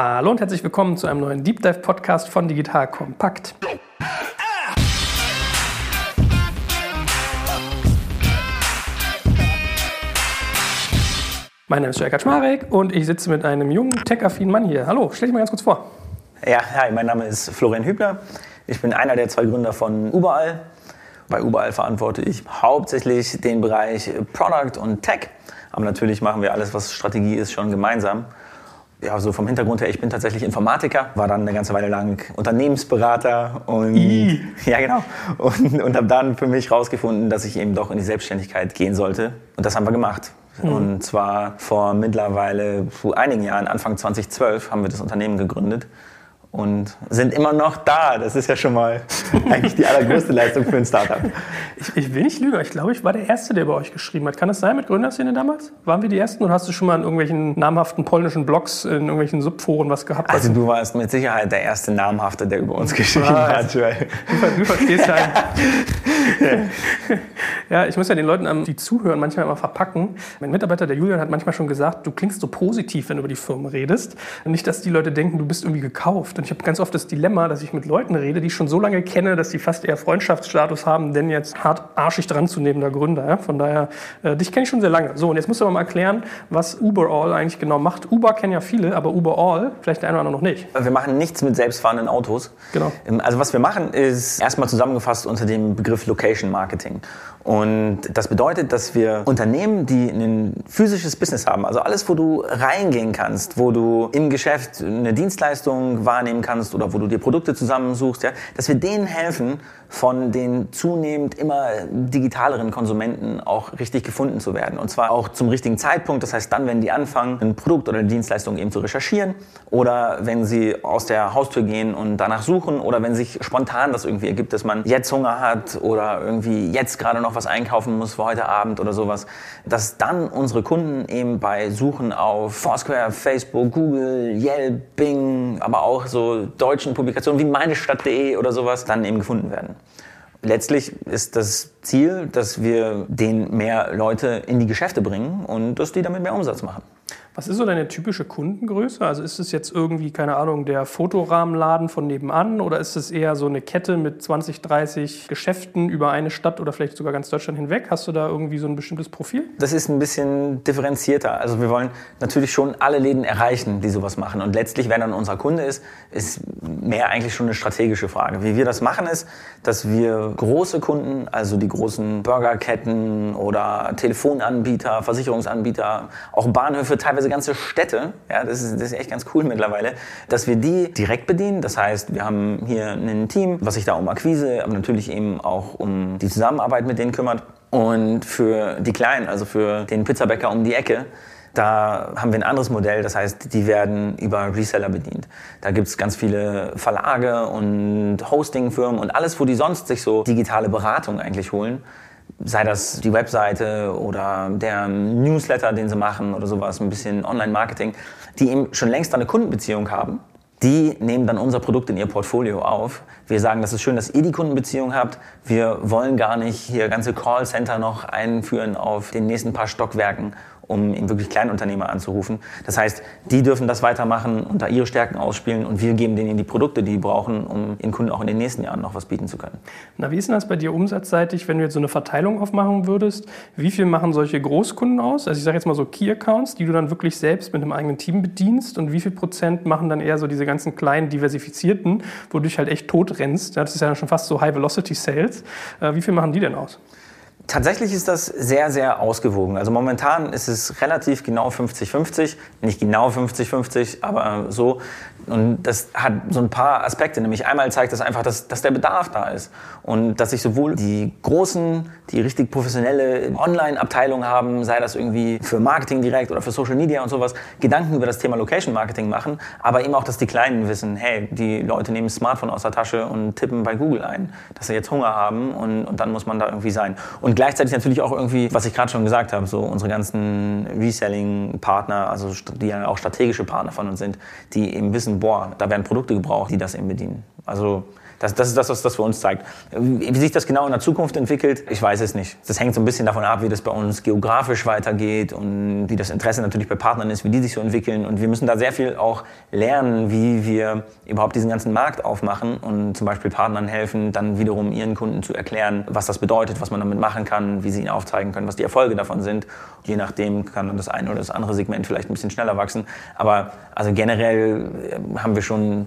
Hallo und herzlich willkommen zu einem neuen Deep Dive Podcast von Digital Kompakt. Mein Name ist Jörg Kaczmarek und ich sitze mit einem jungen, tech-affinen Mann hier. Hallo, stell dich mal ganz kurz vor. Ja, hi, mein Name ist Florian Hübner. Ich bin einer der zwei Gründer von Überall. Bei Überall verantworte ich hauptsächlich den Bereich Product und Tech. Aber natürlich machen wir alles, was Strategie ist, schon gemeinsam. Ja, so vom Hintergrund her, ich bin tatsächlich Informatiker, war dann eine ganze Weile lang Unternehmensberater und I. ja genau und, und habe dann für mich herausgefunden, dass ich eben doch in die Selbstständigkeit gehen sollte und das haben wir gemacht. Mhm. Und zwar vor mittlerweile vor einigen Jahren, Anfang 2012, haben wir das Unternehmen gegründet und sind immer noch da. Das ist ja schon mal eigentlich die allergrößte Leistung für ein Startup. Ich, ich, will nicht lügen, ich glaube, ich war der Erste, der bei euch geschrieben hat. Kann das sein mit Gründerszene damals? Waren wir die Ersten oder hast du schon mal in irgendwelchen namhaften polnischen Blogs, in irgendwelchen Subforen was gehabt? Also du warst mit Sicherheit der erste Namhafte, der über uns geschrieben ah, hat. Du, du verstehst ja. ja, ich muss ja den Leuten, die zuhören, manchmal immer verpacken. Mein Mitarbeiter, der Julian, hat manchmal schon gesagt, du klingst so positiv, wenn du über die Firmen redest. Nicht, dass die Leute denken, du bist irgendwie gekauft. Und ich habe ganz oft das Dilemma, dass ich mit Leuten rede, die ich schon so lange kenne, dass sie fast eher Freundschaftsstatus haben, denn jetzt hart arschig dran zu nehmen, der Gründer. Ja? Von daher, äh, dich kenne ich schon sehr lange. So, und jetzt musst du aber mal erklären, was Uberall eigentlich genau macht. Uber kennen ja viele, aber Uberall vielleicht der eine oder andere noch nicht. Wir machen nichts mit selbstfahrenden Autos. Genau. Ähm, also was wir machen, ist erstmal zusammengefasst unter dem Begriff Location Marketing. Und das bedeutet, dass wir Unternehmen, die ein physisches Business haben, also alles, wo du reingehen kannst, wo du im Geschäft eine Dienstleistung wahrnehmen kannst oder wo du dir Produkte zusammensuchst, ja, dass wir denen helfen, von den zunehmend immer digitaleren Konsumenten auch richtig gefunden zu werden. Und zwar auch zum richtigen Zeitpunkt. Das heißt dann, wenn die anfangen, ein Produkt oder eine Dienstleistung eben zu recherchieren oder wenn sie aus der Haustür gehen und danach suchen oder wenn sich spontan das irgendwie ergibt, dass man jetzt Hunger hat oder irgendwie jetzt gerade noch was einkaufen muss für heute Abend oder sowas, dass dann unsere Kunden eben bei Suchen auf Foursquare, Facebook, Google, Yelp, Bing, aber auch so deutschen Publikationen wie meinestadt.de oder sowas dann eben gefunden werden. Letztlich ist das Ziel, dass wir den mehr Leute in die Geschäfte bringen und dass die damit mehr Umsatz machen. Was ist so deine typische Kundengröße? Also ist es jetzt irgendwie, keine Ahnung, der Fotorahmenladen von nebenan oder ist es eher so eine Kette mit 20, 30 Geschäften über eine Stadt oder vielleicht sogar ganz Deutschland hinweg? Hast du da irgendwie so ein bestimmtes Profil? Das ist ein bisschen differenzierter. Also wir wollen natürlich schon alle Läden erreichen, die sowas machen. Und letztlich, wer dann unser Kunde ist, ist mehr eigentlich schon eine strategische Frage. Wie wir das machen ist, dass wir große Kunden, also die großen Burgerketten oder Telefonanbieter, Versicherungsanbieter, auch Bahnhöfe, teilweise ganze Städte, ja, das ist, das ist echt ganz cool mittlerweile, dass wir die direkt bedienen. Das heißt, wir haben hier ein Team, was sich da um Akquise, aber natürlich eben auch um die Zusammenarbeit mit denen kümmert. Und für die Kleinen, also für den Pizzabäcker um die Ecke, da haben wir ein anderes Modell, das heißt, die werden über Reseller bedient. Da gibt es ganz viele Verlage und Hostingfirmen und alles, wo die sonst sich so digitale Beratung eigentlich holen sei das die Webseite oder der Newsletter, den sie machen oder sowas, ein bisschen Online-Marketing, die eben schon längst eine Kundenbeziehung haben. Die nehmen dann unser Produkt in ihr Portfolio auf. Wir sagen, das ist schön, dass ihr die Kundenbeziehung habt. Wir wollen gar nicht hier ganze Callcenter noch einführen auf den nächsten paar Stockwerken um eben wirklich Kleinunternehmer anzurufen. Das heißt, die dürfen das weitermachen und da ihre Stärken ausspielen und wir geben denen die Produkte, die die brauchen, um ihren Kunden auch in den nächsten Jahren noch was bieten zu können. Na, wie ist denn das bei dir umsatzseitig, wenn du jetzt so eine Verteilung aufmachen würdest? Wie viel machen solche Großkunden aus? Also ich sage jetzt mal so Key-Accounts, die du dann wirklich selbst mit einem eigenen Team bedienst und wie viel Prozent machen dann eher so diese ganzen kleinen diversifizierten, wo du dich halt echt tot rennst? Das ist ja schon fast so High-Velocity-Sales. Äh, wie viel machen die denn aus? Tatsächlich ist das sehr, sehr ausgewogen. Also momentan ist es relativ genau 50-50. Nicht genau 50-50, aber so. Und das hat so ein paar Aspekte. Nämlich einmal zeigt das einfach, dass, dass der Bedarf da ist. Und dass sich sowohl die großen, die richtig professionelle Online-Abteilung haben, sei das irgendwie für Marketing direkt oder für Social Media und sowas, Gedanken über das Thema Location Marketing machen. Aber eben auch, dass die Kleinen wissen, hey, die Leute nehmen das Smartphone aus der Tasche und tippen bei Google ein, dass sie jetzt Hunger haben und, und dann muss man da irgendwie sein. Und gleichzeitig natürlich auch irgendwie, was ich gerade schon gesagt habe, so unsere ganzen Reselling-Partner, also die ja auch strategische Partner von uns sind, die eben wissen, boah, da werden Produkte gebraucht, die das eben bedienen. Also Das, das ist das, was das für uns zeigt. Wie sich das genau in der Zukunft entwickelt, ich weiß es nicht. Das hängt so ein bisschen davon ab, wie das bei uns geografisch weitergeht und wie das Interesse natürlich bei Partnern ist, wie die sich so entwickeln. Und wir müssen da sehr viel auch lernen, wie wir überhaupt diesen ganzen Markt aufmachen und zum Beispiel Partnern helfen, dann wiederum ihren Kunden zu erklären, was das bedeutet, was man damit machen kann, wie sie ihnen aufzeigen können, was die Erfolge davon sind. Je nachdem kann dann das eine oder das andere Segment vielleicht ein bisschen schneller wachsen. Aber also generell äh, haben wir schon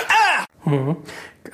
Mhm.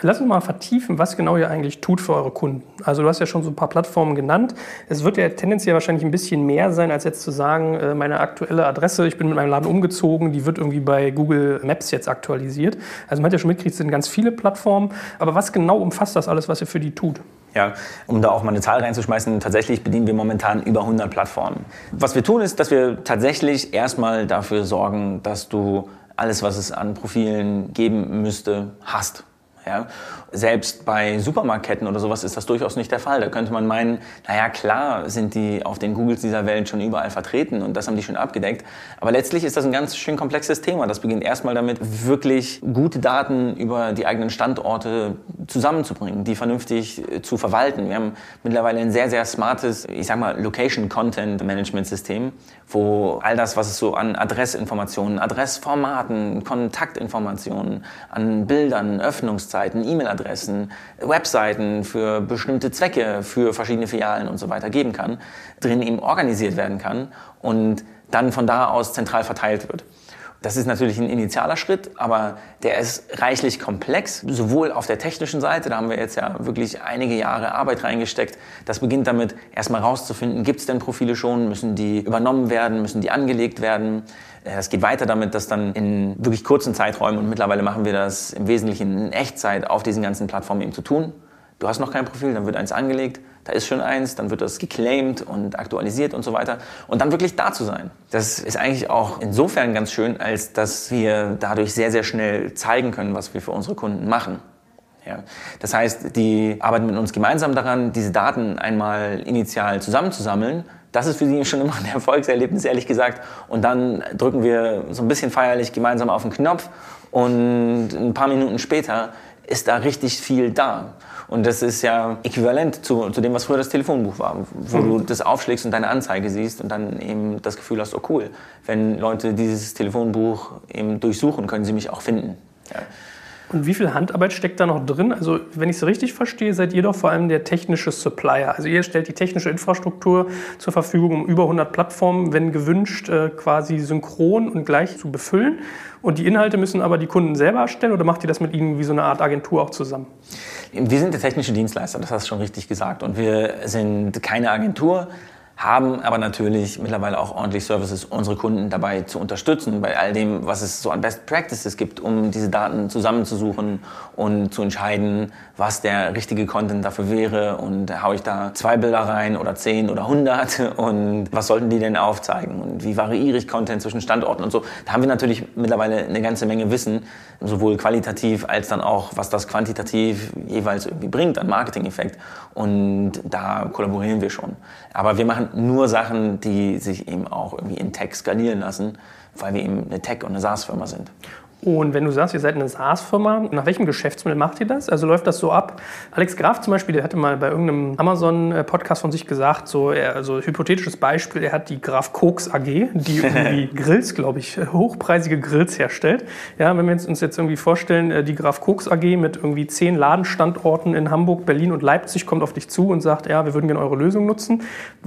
Lass uns mal vertiefen, was genau ihr eigentlich tut für eure Kunden. Also du hast ja schon so ein paar Plattformen genannt. Es wird ja tendenziell wahrscheinlich ein bisschen mehr sein, als jetzt zu sagen, äh, meine aktuelle Adresse, ich bin mit meinem Laden umgezogen, die wird irgendwie bei Google Maps jetzt aktualisiert. Also man hat ja schon mitgekriegt, es sind ganz viele Plattformen. Aber was genau umfasst das alles, was ihr für die tut? Ja, um da auch mal eine Zahl reinzuschmeißen, tatsächlich bedienen wir momentan über 100 Plattformen. Was wir tun, ist, dass wir tatsächlich erstmal dafür sorgen, dass du alles, was es an Profilen geben müsste, hast. Ja? Selbst bei Supermarktketten oder sowas ist das durchaus nicht der Fall. Da könnte man meinen, naja, klar sind die auf den Googles dieser Welt schon überall vertreten und das haben die schon abgedeckt. Aber letztlich ist das ein ganz schön komplexes Thema. Das beginnt erstmal damit, wirklich gute Daten über die eigenen Standorte zusammenzubringen, die vernünftig äh, zu verwalten. Wir haben mittlerweile ein sehr, sehr smartes, ich sag mal, Location Content Management System, wo all das, was es so an Adressinformationen, Adressformaten, Kontaktinformationen, an Bildern, Öffnungszeiten, E-Mail-Adressen, Webseiten für bestimmte Zwecke, für verschiedene Filialen und so weiter geben kann, drin eben organisiert werden kann und dann von da aus zentral verteilt wird. Das ist natürlich ein initialer Schritt, aber der ist reichlich komplex, sowohl auf der technischen Seite, da haben wir jetzt ja wirklich einige Jahre Arbeit reingesteckt. Das beginnt damit, erstmal rauszufinden, gibt es denn Profile schon, müssen die übernommen werden, müssen die angelegt werden. Es geht weiter damit, dass dann in wirklich kurzen Zeiträumen, und mittlerweile machen wir das im Wesentlichen in Echtzeit auf diesen ganzen Plattformen eben zu tun. Du hast noch kein Profil, dann wird eins angelegt, da ist schon eins, dann wird das geclaimed und aktualisiert und so weiter. Und dann wirklich da zu sein. Das ist eigentlich auch insofern ganz schön, als dass wir dadurch sehr, sehr schnell zeigen können, was wir für unsere Kunden machen. Ja. Das heißt, die arbeiten mit uns gemeinsam daran, diese Daten einmal initial zusammenzusammeln. Das ist für sie schon immer ein Erfolgserlebnis, ehrlich gesagt. Und dann drücken wir so ein bisschen feierlich gemeinsam auf den Knopf und ein paar Minuten später ist da richtig viel da. Und das ist ja äquivalent zu, zu dem, was früher das Telefonbuch war, wo mhm. du das aufschlägst und deine Anzeige siehst und dann eben das Gefühl hast, oh cool, wenn Leute dieses Telefonbuch eben durchsuchen, können sie mich auch finden. Ja. Und wie viel Handarbeit steckt da noch drin? Also, wenn ich es richtig verstehe, seid ihr doch vor allem der technische Supplier. Also, ihr stellt die technische Infrastruktur zur Verfügung, um über 100 Plattformen, wenn gewünscht, äh, quasi synchron und gleich zu befüllen. Und die Inhalte müssen aber die Kunden selber erstellen oder macht ihr das mit ihnen wie so eine Art Agentur auch zusammen? Wir sind der technische Dienstleister, das hast du schon richtig gesagt. Und wir sind keine Agentur. Haben aber natürlich mittlerweile auch ordentlich Services, unsere Kunden dabei zu unterstützen, bei all dem, was es so an Best Practices gibt, um diese Daten zusammenzusuchen und zu entscheiden, was der richtige Content dafür wäre und haue ich da zwei Bilder rein oder zehn oder hundert und was sollten die denn aufzeigen und wie variiere ich Content zwischen Standorten und so. Da haben wir natürlich mittlerweile eine ganze Menge Wissen, sowohl qualitativ als dann auch, was das quantitativ jeweils irgendwie bringt an Marketing-Effekt und da kollaborieren wir schon. Aber wir machen nur Sachen, die sich eben auch irgendwie in Tech skalieren lassen, weil wir eben eine Tech- und eine SaaS-Firma sind. Und wenn du sagst, ihr seid eine SaaS-Firma, nach welchem Geschäftsmodell macht ihr das? Also läuft das so ab? Alex Graf zum Beispiel, der hatte mal bei irgendeinem Amazon-Podcast von sich gesagt, so, er, also hypothetisches Beispiel, er hat die Graf Koks AG, die irgendwie Grills, glaube ich, hochpreisige Grills herstellt. Ja, wenn wir uns jetzt irgendwie vorstellen, äh, die Graf Koks AG mit irgendwie zehn Ladenstandorten in Hamburg, Berlin und Leipzig kommt auf dich zu und sagt, ja, wir würden gerne eure Lösung nutzen.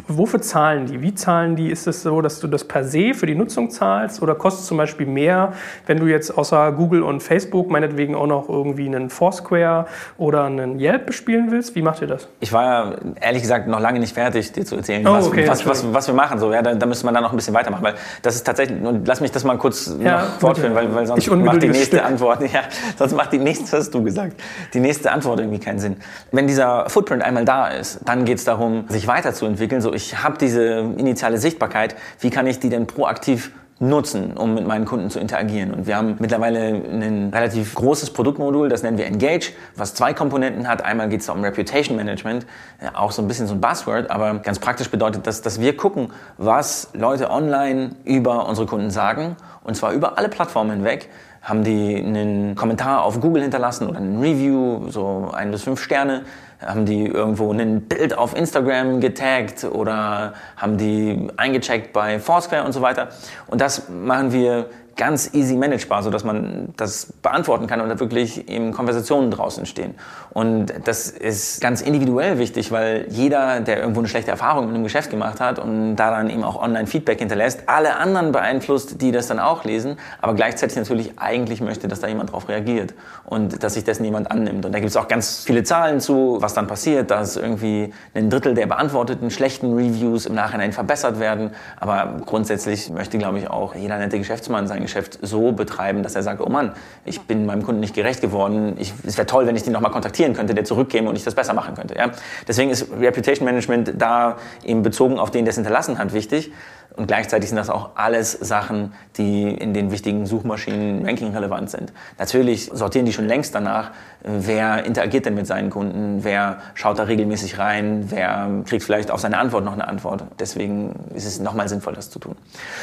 Wofür zahlen die? Wie zahlen die? Ist es so, dass du das per se für die Nutzung zahlst oder kostet es zum Beispiel mehr, wenn du jetzt außer Google und Facebook meinetwegen auch noch irgendwie einen Foursquare oder einen Yelp bespielen willst? Wie macht ihr das? Ich war ehrlich gesagt noch lange nicht fertig, dir zu erzählen, Oh, was, okay, was, was, was wir machen. So, ja, da, da müsste man dann noch ein bisschen weitermachen, weil das ist tatsächlich, und lass mich das mal kurz Ja, fortführen, weil, weil sonst macht die nächste Stück. Antwort, ja, sonst macht die nächste, hast du gesagt, die nächste Antwort irgendwie keinen Sinn. Wenn dieser Footprint einmal da ist, dann geht es darum, sich weiterzuentwickeln. So, ich habe diese initiale Sichtbarkeit, wie kann ich die denn proaktiv nutzen, um mit meinen Kunden zu interagieren. Und wir haben mittlerweile ein relativ großes Produktmodul, das nennen wir Engage, was zwei Komponenten hat. Einmal geht es um Reputation Management, ja, auch so ein bisschen so ein Buzzword, aber ganz praktisch bedeutet das, dass wir gucken, was Leute online über unsere Kunden sagen, und zwar über alle Plattformen hinweg. Haben die einen Kommentar auf Google hinterlassen oder ein Review, so ein bis fünf Sterne? Haben die irgendwo ein Bild auf Instagram getaggt oder haben die eingecheckt bei Foursquare und so weiter? Und das machen wir ganz easy managebar, sodass man das beantworten kann und da wirklich eben Konversationen draußen stehen. Und das ist ganz individuell wichtig, weil jeder, der irgendwo eine schlechte Erfahrung mit einem Geschäft gemacht hat und da dann eben auch Online-Feedback hinterlässt, alle anderen beeinflusst, die das dann auch lesen, aber gleichzeitig natürlich eigentlich möchte, dass da jemand drauf reagiert und dass sich dessen jemand annimmt. Und da gibt es auch ganz viele Zahlen zu, was dann passiert, dass irgendwie ein Drittel der beantworteten schlechten Reviews im Nachhinein verbessert werden. Aber grundsätzlich möchte, glaube ich, auch jeder nette Geschäftsmann sein Geschäft so betreiben, dass er sagt, oh Mann, ich bin meinem Kunden nicht gerecht geworden. Ich, es wäre toll, wenn ich den nochmal kontaktieren könnte, der zurückkäme und ich das besser machen könnte. Ja? Deswegen ist Reputation Management da eben bezogen auf den, der es hinterlassen hat, wichtig. Und gleichzeitig sind das auch alles Sachen, die in den wichtigen Suchmaschinen Ranking relevant sind. Natürlich sortieren die schon längst danach, wer interagiert denn mit seinen Kunden, wer schaut da regelmäßig rein, wer kriegt vielleicht auf seine Antwort noch eine Antwort. Deswegen ist es nochmal sinnvoll, das zu tun.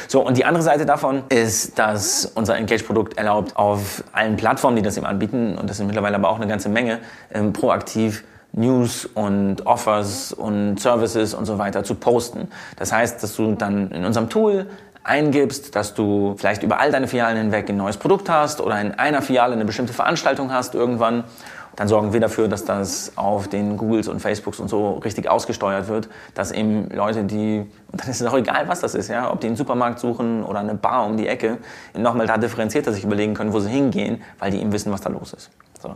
So, und die andere Seite davon ist, dass unser Engage-Produkt erlaubt, auf allen Plattformen, die das eben anbieten, und das sind mittlerweile aber auch eine ganze Menge, ähm, proaktiv News und Offers und Services und so weiter zu posten. Das heißt, dass du dann in unserem Tool eingibst, dass du vielleicht über all deine Filialen hinweg ein neues Produkt hast oder in einer Filiale eine bestimmte Veranstaltung hast irgendwann. Dann sorgen wir dafür, dass das auf den Googles und Facebooks und so richtig ausgesteuert wird, dass eben Leute, die, und dann ist es auch egal, was das ist, ja, ob die einen Supermarkt suchen oder eine Bar um die Ecke, nochmal da differenzierter sich überlegen können, wo sie hingehen, weil die eben wissen, was da los ist. So.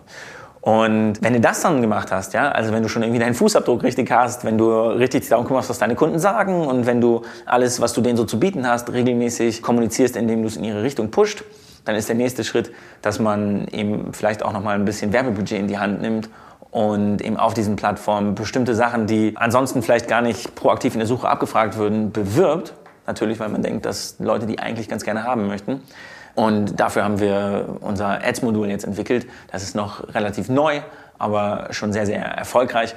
Und wenn du das dann gemacht hast, ja, also wenn du schon irgendwie deinen Fußabdruck richtig hast, wenn du richtig darum kümmerst, was deine Kunden sagen und wenn du alles, was du denen so zu bieten hast, regelmäßig kommunizierst, indem du es in ihre Richtung pusht, dann ist der nächste Schritt, dass man eben vielleicht auch noch mal ein bisschen Werbebudget in die Hand nimmt und eben auf diesen Plattformen bestimmte Sachen, die ansonsten vielleicht gar nicht proaktiv in der Suche abgefragt würden, bewirbt. Natürlich, weil man denkt, dass Leute die eigentlich ganz gerne haben möchten. Und dafür haben wir unser Ads-Modul jetzt entwickelt. Das ist noch relativ neu, aber schon sehr, sehr erfolgreich,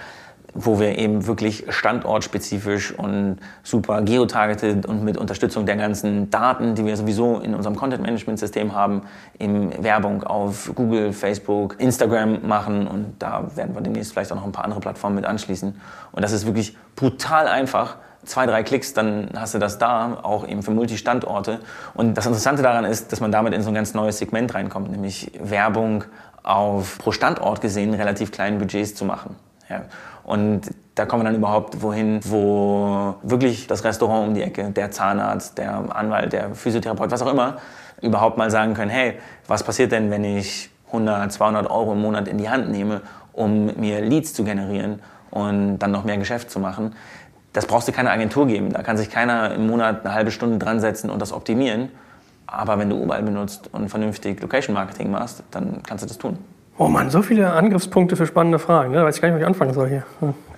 wo wir eben wirklich standortspezifisch und super geotargeted und mit Unterstützung der ganzen Daten, die wir sowieso in unserem Content-Management-System haben, in Werbung auf Google, Facebook, Instagram machen. Und da werden wir demnächst vielleicht auch noch ein paar andere Plattformen mit anschließen. Und das ist wirklich brutal einfach zwei, drei Klicks, dann hast du das da, auch eben für Multistandorte. Und das Interessante daran ist, dass man damit in so ein ganz neues Segment reinkommt, nämlich Werbung auf pro Standort gesehen relativ kleinen Budgets zu machen. Ja. Und da kommen wir dann überhaupt wohin, wo wirklich das Restaurant um die Ecke, der Zahnarzt, der Anwalt, der Physiotherapeut, was auch immer, überhaupt mal sagen können, hey, was passiert denn, wenn ich 100, 200 Euro im Monat in die Hand nehme, um mir Leads zu generieren und dann noch mehr Geschäft zu machen das brauchst du keine Agentur geben. Da kann sich keiner im Monat eine halbe Stunde dran setzen und das optimieren. Aber wenn du überall benutzt und vernünftig Location Marketing machst, dann kannst du das tun. Oh Mann, so viele Angriffspunkte für spannende Fragen. Ne? Da weiß ich gar nicht, wo ich anfangen soll hier.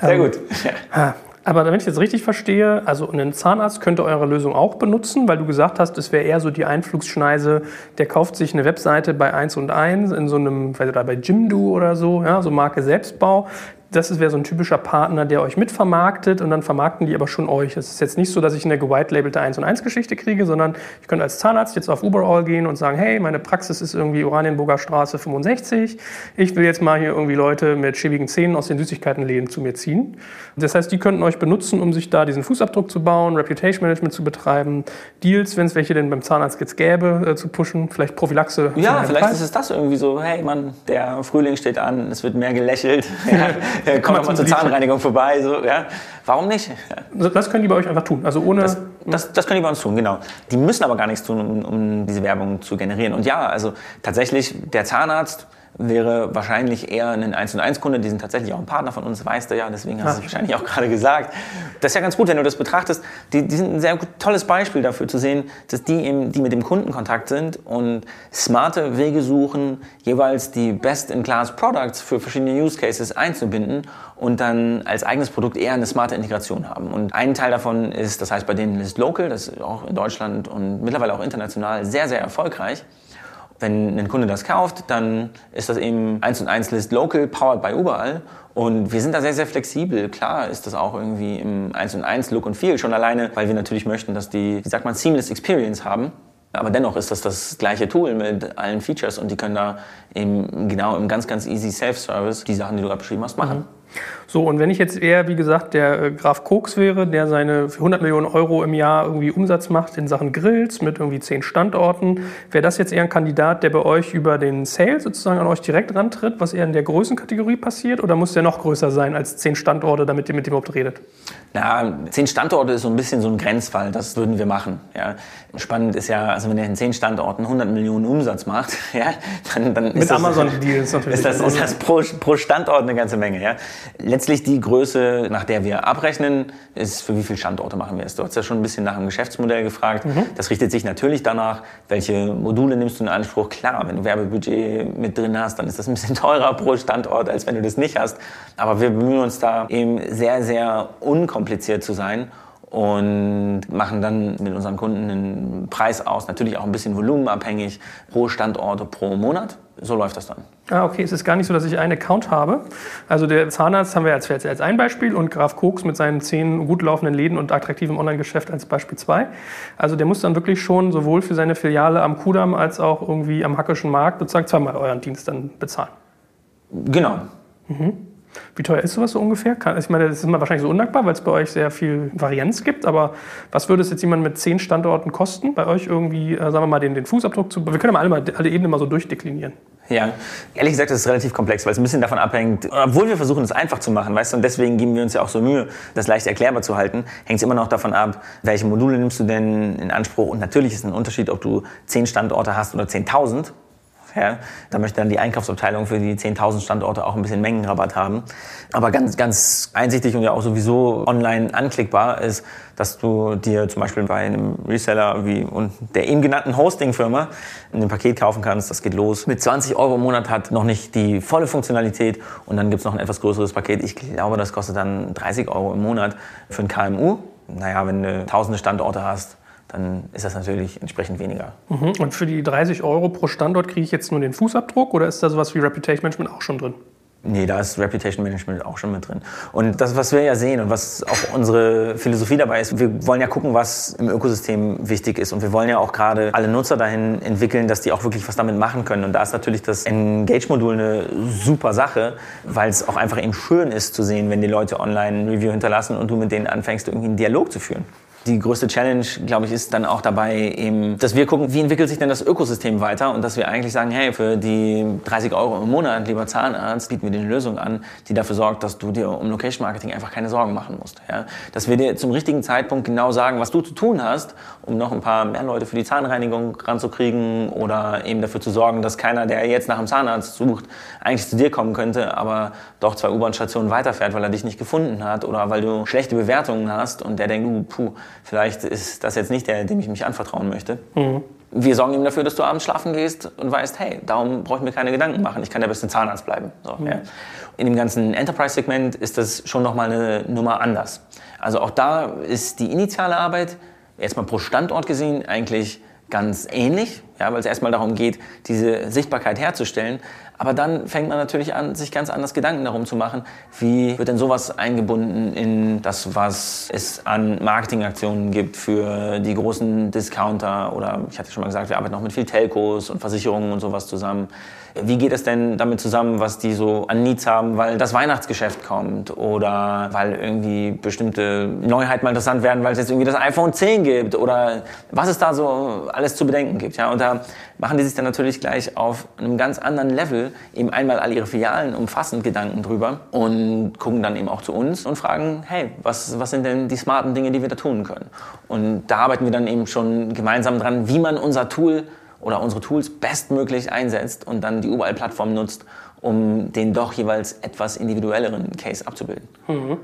Sehr Ähm, gut. Ah, Aber wenn ich jetzt richtig verstehe, also ein Zahnarzt könnte eure Lösung auch benutzen, weil du gesagt hast, es wäre eher so die Einflugsschneise, der kauft sich eine Webseite bei 1 und 1 in so einem, weiß ich, bei Jimdo oder so, ja, so Marke Selbstbau. Das wäre so ein typischer Partner, der euch mitvermarktet und dann vermarkten die aber schon euch. Es ist jetzt nicht so, dass ich eine gewhite-labelte 1 und 1 Geschichte kriege, sondern ich könnte als Zahnarzt jetzt auf Uberall gehen und sagen, hey, meine Praxis ist irgendwie Oranienburger Straße 65. Ich will jetzt mal hier irgendwie Leute mit schäbigen Zähnen aus den Süßigkeitenläden zu mir ziehen. Das heißt, die könnten euch benutzen, um sich da diesen Fußabdruck zu bauen, Reputation Management zu betreiben, Deals, wenn es welche denn beim Zahnarzt jetzt gäbe, äh, zu pushen, vielleicht Prophylaxe. Ja, vielleicht Preis. ist es das irgendwie so, hey Mann, der Frühling steht an, es wird mehr gelächelt, ja, komm doch mal zur Zahnreinigung vorbei, so, ja. Warum nicht? Das können die bei euch einfach tun. Also ohne. Das, das, das können die bei uns tun, genau. Die müssen aber gar nichts tun, um, um diese Werbung zu generieren. Und ja, also tatsächlich, der Zahnarzt wäre wahrscheinlich eher ein 1 und 1 Kunde. Die sind tatsächlich auch ein Partner von uns, weißt du ja, deswegen hast du es wahrscheinlich auch gerade gesagt. Das ist ja ganz gut, wenn du das betrachtest. Die, die sind ein sehr tolles Beispiel dafür zu sehen, dass die, eben, die mit dem Kundenkontakt sind und smarte Wege suchen, jeweils die Best-in-Class-Products für verschiedene Use Cases einzubinden und dann als eigenes Produkt eher eine smarte Integration haben. Und ein Teil davon ist, das heißt bei denen List Local, das ist auch in Deutschland und mittlerweile auch international sehr, sehr erfolgreich. Wenn ein Kunde das kauft, dann ist das eben 1 und 1 List Local, powered by überall. Und wir sind da sehr, sehr flexibel. Klar ist das auch irgendwie im 1 und 1 Look und Feel schon alleine, weil wir natürlich möchten, dass die, wie sagt man, Seamless Experience haben. Aber dennoch ist das das gleiche Tool mit allen Features und die können da eben genau im ganz, ganz easy Self-Service die Sachen, die du gerade beschrieben hast, machen. So, und wenn ich jetzt eher, wie gesagt, der äh, Graf Koks wäre, der seine für 100 Millionen Euro im Jahr irgendwie Umsatz macht in Sachen Grills mit irgendwie zehn Standorten, wäre das jetzt eher ein Kandidat, der bei euch über den Sale sozusagen an euch direkt rantritt, was eher in der Größenkategorie passiert? Oder muss der noch größer sein als zehn Standorte, damit ihr mit dem überhaupt redet? Na, zehn Standorte ist so ein bisschen so ein Grenzfall, das würden wir machen. Ja. Spannend ist ja, also wenn er in zehn Standorten 100 Millionen Umsatz macht, ja, dann, dann ist Mit das, Amazon-Deals natürlich. Ist das, ist das pro, pro Standort eine ganze Menge. Ja. Letztlich die Größe, nach der wir abrechnen, ist, für wie viele Standorte machen wir es. Du hast ja schon ein bisschen nach dem Geschäftsmodell gefragt. Das richtet sich natürlich danach, welche Module nimmst du in Anspruch. Klar, wenn du Werbebudget mit drin hast, dann ist das ein bisschen teurer pro Standort, als wenn du das nicht hast. Aber wir bemühen uns da eben sehr, sehr unkompliziert zu sein und machen dann mit unseren Kunden einen Preis aus, natürlich auch ein bisschen volumenabhängig pro Standorte pro Monat. So läuft das dann. Ah, okay. Es ist gar nicht so, dass ich einen Account habe. Also der Zahnarzt haben wir als, als ein Beispiel und Graf Koks mit seinen zehn gut laufenden Läden und attraktivem Online-Geschäft als Beispiel zwei. Also der muss dann wirklich schon sowohl für seine Filiale am Kudamm als auch irgendwie am Hackischen Markt sozusagen zweimal euren Dienst dann bezahlen. Genau. Wie teuer ist sowas so ungefähr? Kann, ich meine, das ist immer wahrscheinlich so undankbar, weil es bei euch sehr viel Varianz gibt. Aber was würde es jetzt jemand mit zehn Standorten kosten, bei euch irgendwie, äh, sagen wir mal, den, den Fußabdruck zu. Wir können ja mal alle, alle Ebenen mal so durchdeklinieren. Ja, ehrlich gesagt, das ist relativ komplex, weil es ein bisschen davon abhängt, obwohl wir versuchen, es einfach zu machen, weißt du, und deswegen geben wir uns ja auch so Mühe, das leicht erklärbar zu halten, hängt es immer noch davon ab, welche Module nimmst du denn in Anspruch. Und natürlich ist ein Unterschied, ob du zehn Standorte hast oder 10.000. Ja, da möchte dann die Einkaufsabteilung für die 10.000 Standorte auch ein bisschen Mengenrabatt haben. Aber ganz, ganz einsichtig und ja auch sowieso online anklickbar ist, dass du dir zum Beispiel bei einem Reseller wie und der eben genannten Hosting-Firma ein Paket kaufen kannst. Das geht los mit 20 Euro im Monat, hat noch nicht die volle Funktionalität und dann gibt's noch ein etwas größeres Paket. Ich glaube, das kostet dann 30 Euro im Monat für ein KMU. Naja, wenn du tausende Standorte hast, dann ist das natürlich entsprechend weniger. Mhm. Und für die 30 Euro pro Standort kriege ich jetzt nur den Fußabdruck oder ist da sowas wie Reputation Management auch schon drin? Nee, da ist Reputation Management auch schon mit drin. Und das, was wir ja sehen und was auch unsere Philosophie dabei ist, wir wollen ja gucken, was im Ökosystem wichtig ist. Und wir wollen ja auch gerade alle Nutzer dahin entwickeln, dass die auch wirklich was damit machen können. Und da ist natürlich das Engage-Modul eine super Sache, weil es auch einfach eben schön ist zu sehen, wenn die Leute online ein Review hinterlassen und du mit denen anfängst, irgendwie einen Dialog zu führen. Die größte Challenge, glaube ich, ist dann auch dabei eben, dass wir gucken, wie entwickelt sich denn das Ökosystem weiter und dass wir eigentlich sagen, hey, für die 30 Euro im Monat, lieber Zahnarzt, bieten wir dir eine Lösung an, die dafür sorgt, dass du dir um Location Marketing einfach keine Sorgen machen musst. Ja? Dass wir dir zum richtigen Zeitpunkt genau sagen, was du zu tun hast, um noch ein paar mehr Leute für die Zahnreinigung ranzukriegen oder eben dafür zu sorgen, dass keiner, der jetzt nach einem Zahnarzt sucht, eigentlich zu dir kommen könnte, aber doch zwei U-Bahn-Stationen weiterfährt, weil er dich nicht gefunden hat oder weil du schlechte Bewertungen hast und der denkt, uh, puh, vielleicht ist das jetzt nicht der, dem ich mich anvertrauen möchte. Mhm. Wir sorgen ihm dafür, dass du abends schlafen gehst und weißt, hey, darum brauche ich mir keine Gedanken machen, ich kann der beste Zahnarzt bleiben. So, mhm. ja. In dem ganzen Enterprise-Segment ist das schon nochmal eine Nummer anders. Also auch da ist die initiale Arbeit, erstmal pro Standort gesehen, eigentlich ganz ähnlich, ja, weil es erstmal darum geht, diese Sichtbarkeit herzustellen. Aber dann fängt man natürlich an, sich ganz anders Gedanken darum zu machen, wie wird denn sowas eingebunden in das, was es an Marketingaktionen gibt für die großen Discounter oder ich hatte schon mal gesagt, wir arbeiten auch mit viel Telcos und Versicherungen und sowas zusammen. Wie geht es denn damit zusammen, was die so an Needs haben, weil das Weihnachtsgeschäft kommt oder weil irgendwie bestimmte Neuheiten mal interessant werden, weil es jetzt irgendwie das iPhone 10 gibt oder was es da so alles zu bedenken gibt. Ja? Und da machen die sich dann natürlich gleich auf einem ganz anderen Level eben einmal all ihre Filialen umfassend Gedanken drüber und gucken dann eben auch zu uns und fragen, hey, was, was sind denn die smarten Dinge, die wir da tun können? Und da arbeiten wir dann eben schon gemeinsam dran, wie man unser Tool oder unsere Tools bestmöglich einsetzt und dann die URL-Plattform nutzt, um den doch jeweils etwas individuelleren Case abzubilden. Mhm.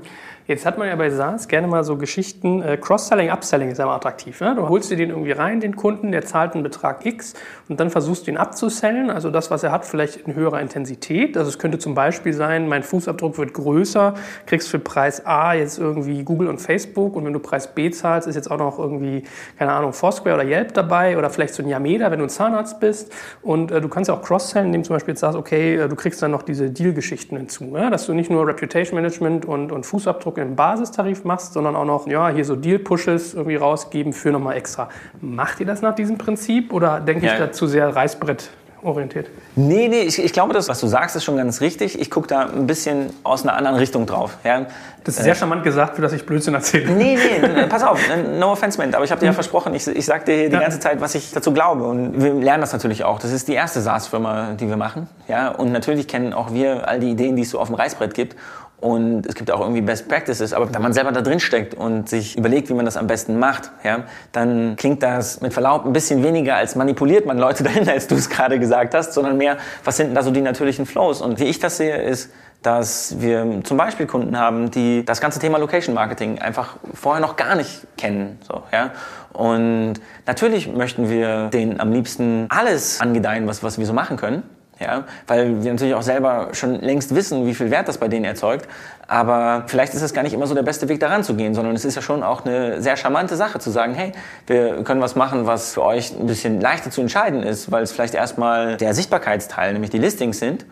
Jetzt hat man ja bei SaaS gerne mal so Geschichten, äh, Cross-Selling, Upselling ist ja immer attraktiv. Ne? Du holst dir den irgendwie rein, den Kunden, der zahlt einen Betrag X und dann versuchst du ihn abzusellen, also das, was er hat, vielleicht in höherer Intensität. Also es könnte zum Beispiel sein, mein Fußabdruck wird größer, kriegst für Preis A jetzt irgendwie Google und Facebook und wenn du Preis B zahlst, ist jetzt auch noch irgendwie, keine Ahnung, Foursquare oder Yelp dabei oder vielleicht so ein Yameda, wenn du ein Zahnarzt bist. Und äh, du kannst ja auch Cross-Sellen, indem du zum Beispiel jetzt sagst, okay, äh, du kriegst dann noch diese Deal-Geschichten hinzu, ne? dass du nicht nur Reputation Management und, und Fußabdruck Im Basistarif machst, sondern auch noch, ja, hier so Deal-Pushes irgendwie rausgeben für nochmal extra. Macht ihr das nach diesem Prinzip oder denke ja. ich da zu sehr Reißbrett orientiert? Nee, nee, ich, ich glaube, das, was du sagst, ist schon ganz richtig. Ich gucke da ein bisschen aus einer anderen Richtung drauf. Ja? Das ist sehr äh, charmant gesagt, für dass ich Blödsinn erzähle. Nee, nee, pass auf, no offense, man. Aber ich habe dir ja mhm. versprochen, ich, ich sage dir hier die ja. ganze Zeit, was ich dazu glaube. Und wir lernen das natürlich auch. Das ist die erste SaaS-Firma, die wir machen. Ja? Und natürlich kennen auch wir all die Ideen, die es so auf dem Reißbrett gibt. Und es gibt auch irgendwie Best Practices, aber wenn man selber da drin steckt und sich überlegt, wie man das am besten macht, ja, dann klingt das mit Verlaub ein bisschen weniger als manipuliert man Leute dahin, als du es gerade gesagt hast, sondern mehr, was sind da so die natürlichen Flows? Und wie ich das sehe, ist, dass wir zum Beispiel Kunden haben, die das ganze Thema Location Marketing einfach vorher noch gar nicht kennen. So, ja? Und natürlich möchten wir denen am liebsten alles angedeihen, was, was wir so machen können. Ja, weil wir natürlich auch selber schon längst wissen, wie viel Wert das bei denen erzeugt. Aber vielleicht ist es gar nicht immer so der beste Weg daran zu gehen, sondern es ist ja schon auch eine sehr charmante Sache zu sagen, hey, wir können was machen, was für euch ein bisschen leichter zu entscheiden ist, weil es vielleicht erstmal der Sichtbarkeitsteil, nämlich die Listings sind.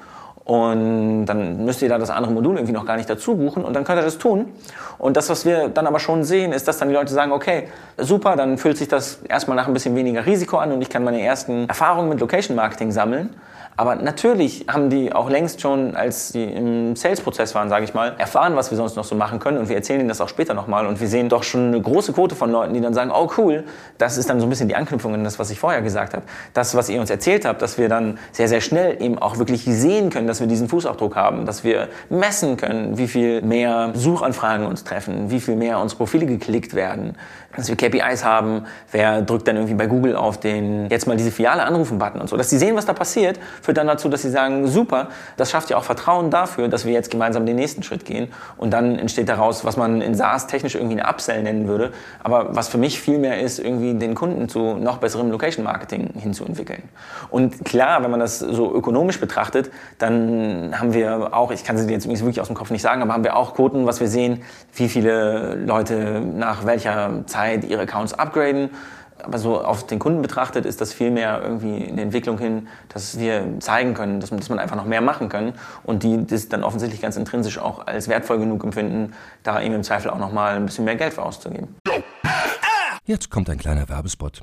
Und dann müsst ihr da das andere Modul irgendwie noch gar nicht dazu buchen und dann könnt ihr das tun. Und das, was wir dann aber schon sehen, ist, dass dann die Leute sagen, okay, super, dann fühlt sich das erstmal nach ein bisschen weniger Risiko an und ich kann meine ersten Erfahrungen mit Location Marketing sammeln. Aber natürlich haben die auch längst schon, als sie im Sales-Prozess waren, sage ich mal, erfahren, was wir sonst noch so machen können. Und wir erzählen ihnen das auch später nochmal. Und wir sehen doch schon eine große Quote von Leuten, die dann sagen, oh cool, das ist dann so ein bisschen die Anknüpfung an das, was ich vorher gesagt habe. Das, was ihr uns erzählt habt, dass wir dann sehr, sehr schnell eben auch wirklich sehen können, dass wir diesen Fußabdruck haben, dass wir messen können, wie viel mehr Suchanfragen uns treffen, wie viel mehr unsere Profile geklickt werden, dass wir KPIs haben, wer drückt dann irgendwie bei Google auf den jetzt mal diese Filiale anrufen Button und so, dass sie sehen, was da passiert, führt dann dazu, dass sie sagen, super, das schafft ja auch Vertrauen dafür, dass wir jetzt gemeinsam den nächsten Schritt gehen. Und dann entsteht daraus, was man in SaaS technisch irgendwie eine Upsell nennen würde, aber was für mich viel mehr ist, irgendwie den Kunden zu noch besserem Location Marketing hinzuentwickeln. Und klar, wenn man das so ökonomisch betrachtet, dann haben wir auch, ich kann sie jetzt wirklich aus dem Kopf nicht sagen, aber haben wir auch Quoten, was wir sehen, wie viele Leute nach welcher Zeit Zeit ihre Accounts upgraden. Aber so auf den Kunden betrachtet ist das vielmehr irgendwie in der Entwicklung hin, dass wir zeigen können, dass, dass man einfach noch mehr machen kann und die das dann offensichtlich ganz intrinsisch auch als wertvoll genug empfinden, da eben im Zweifel auch noch mal ein bisschen mehr Geld für auszugeben. Jetzt kommt ein kleiner Werbespot.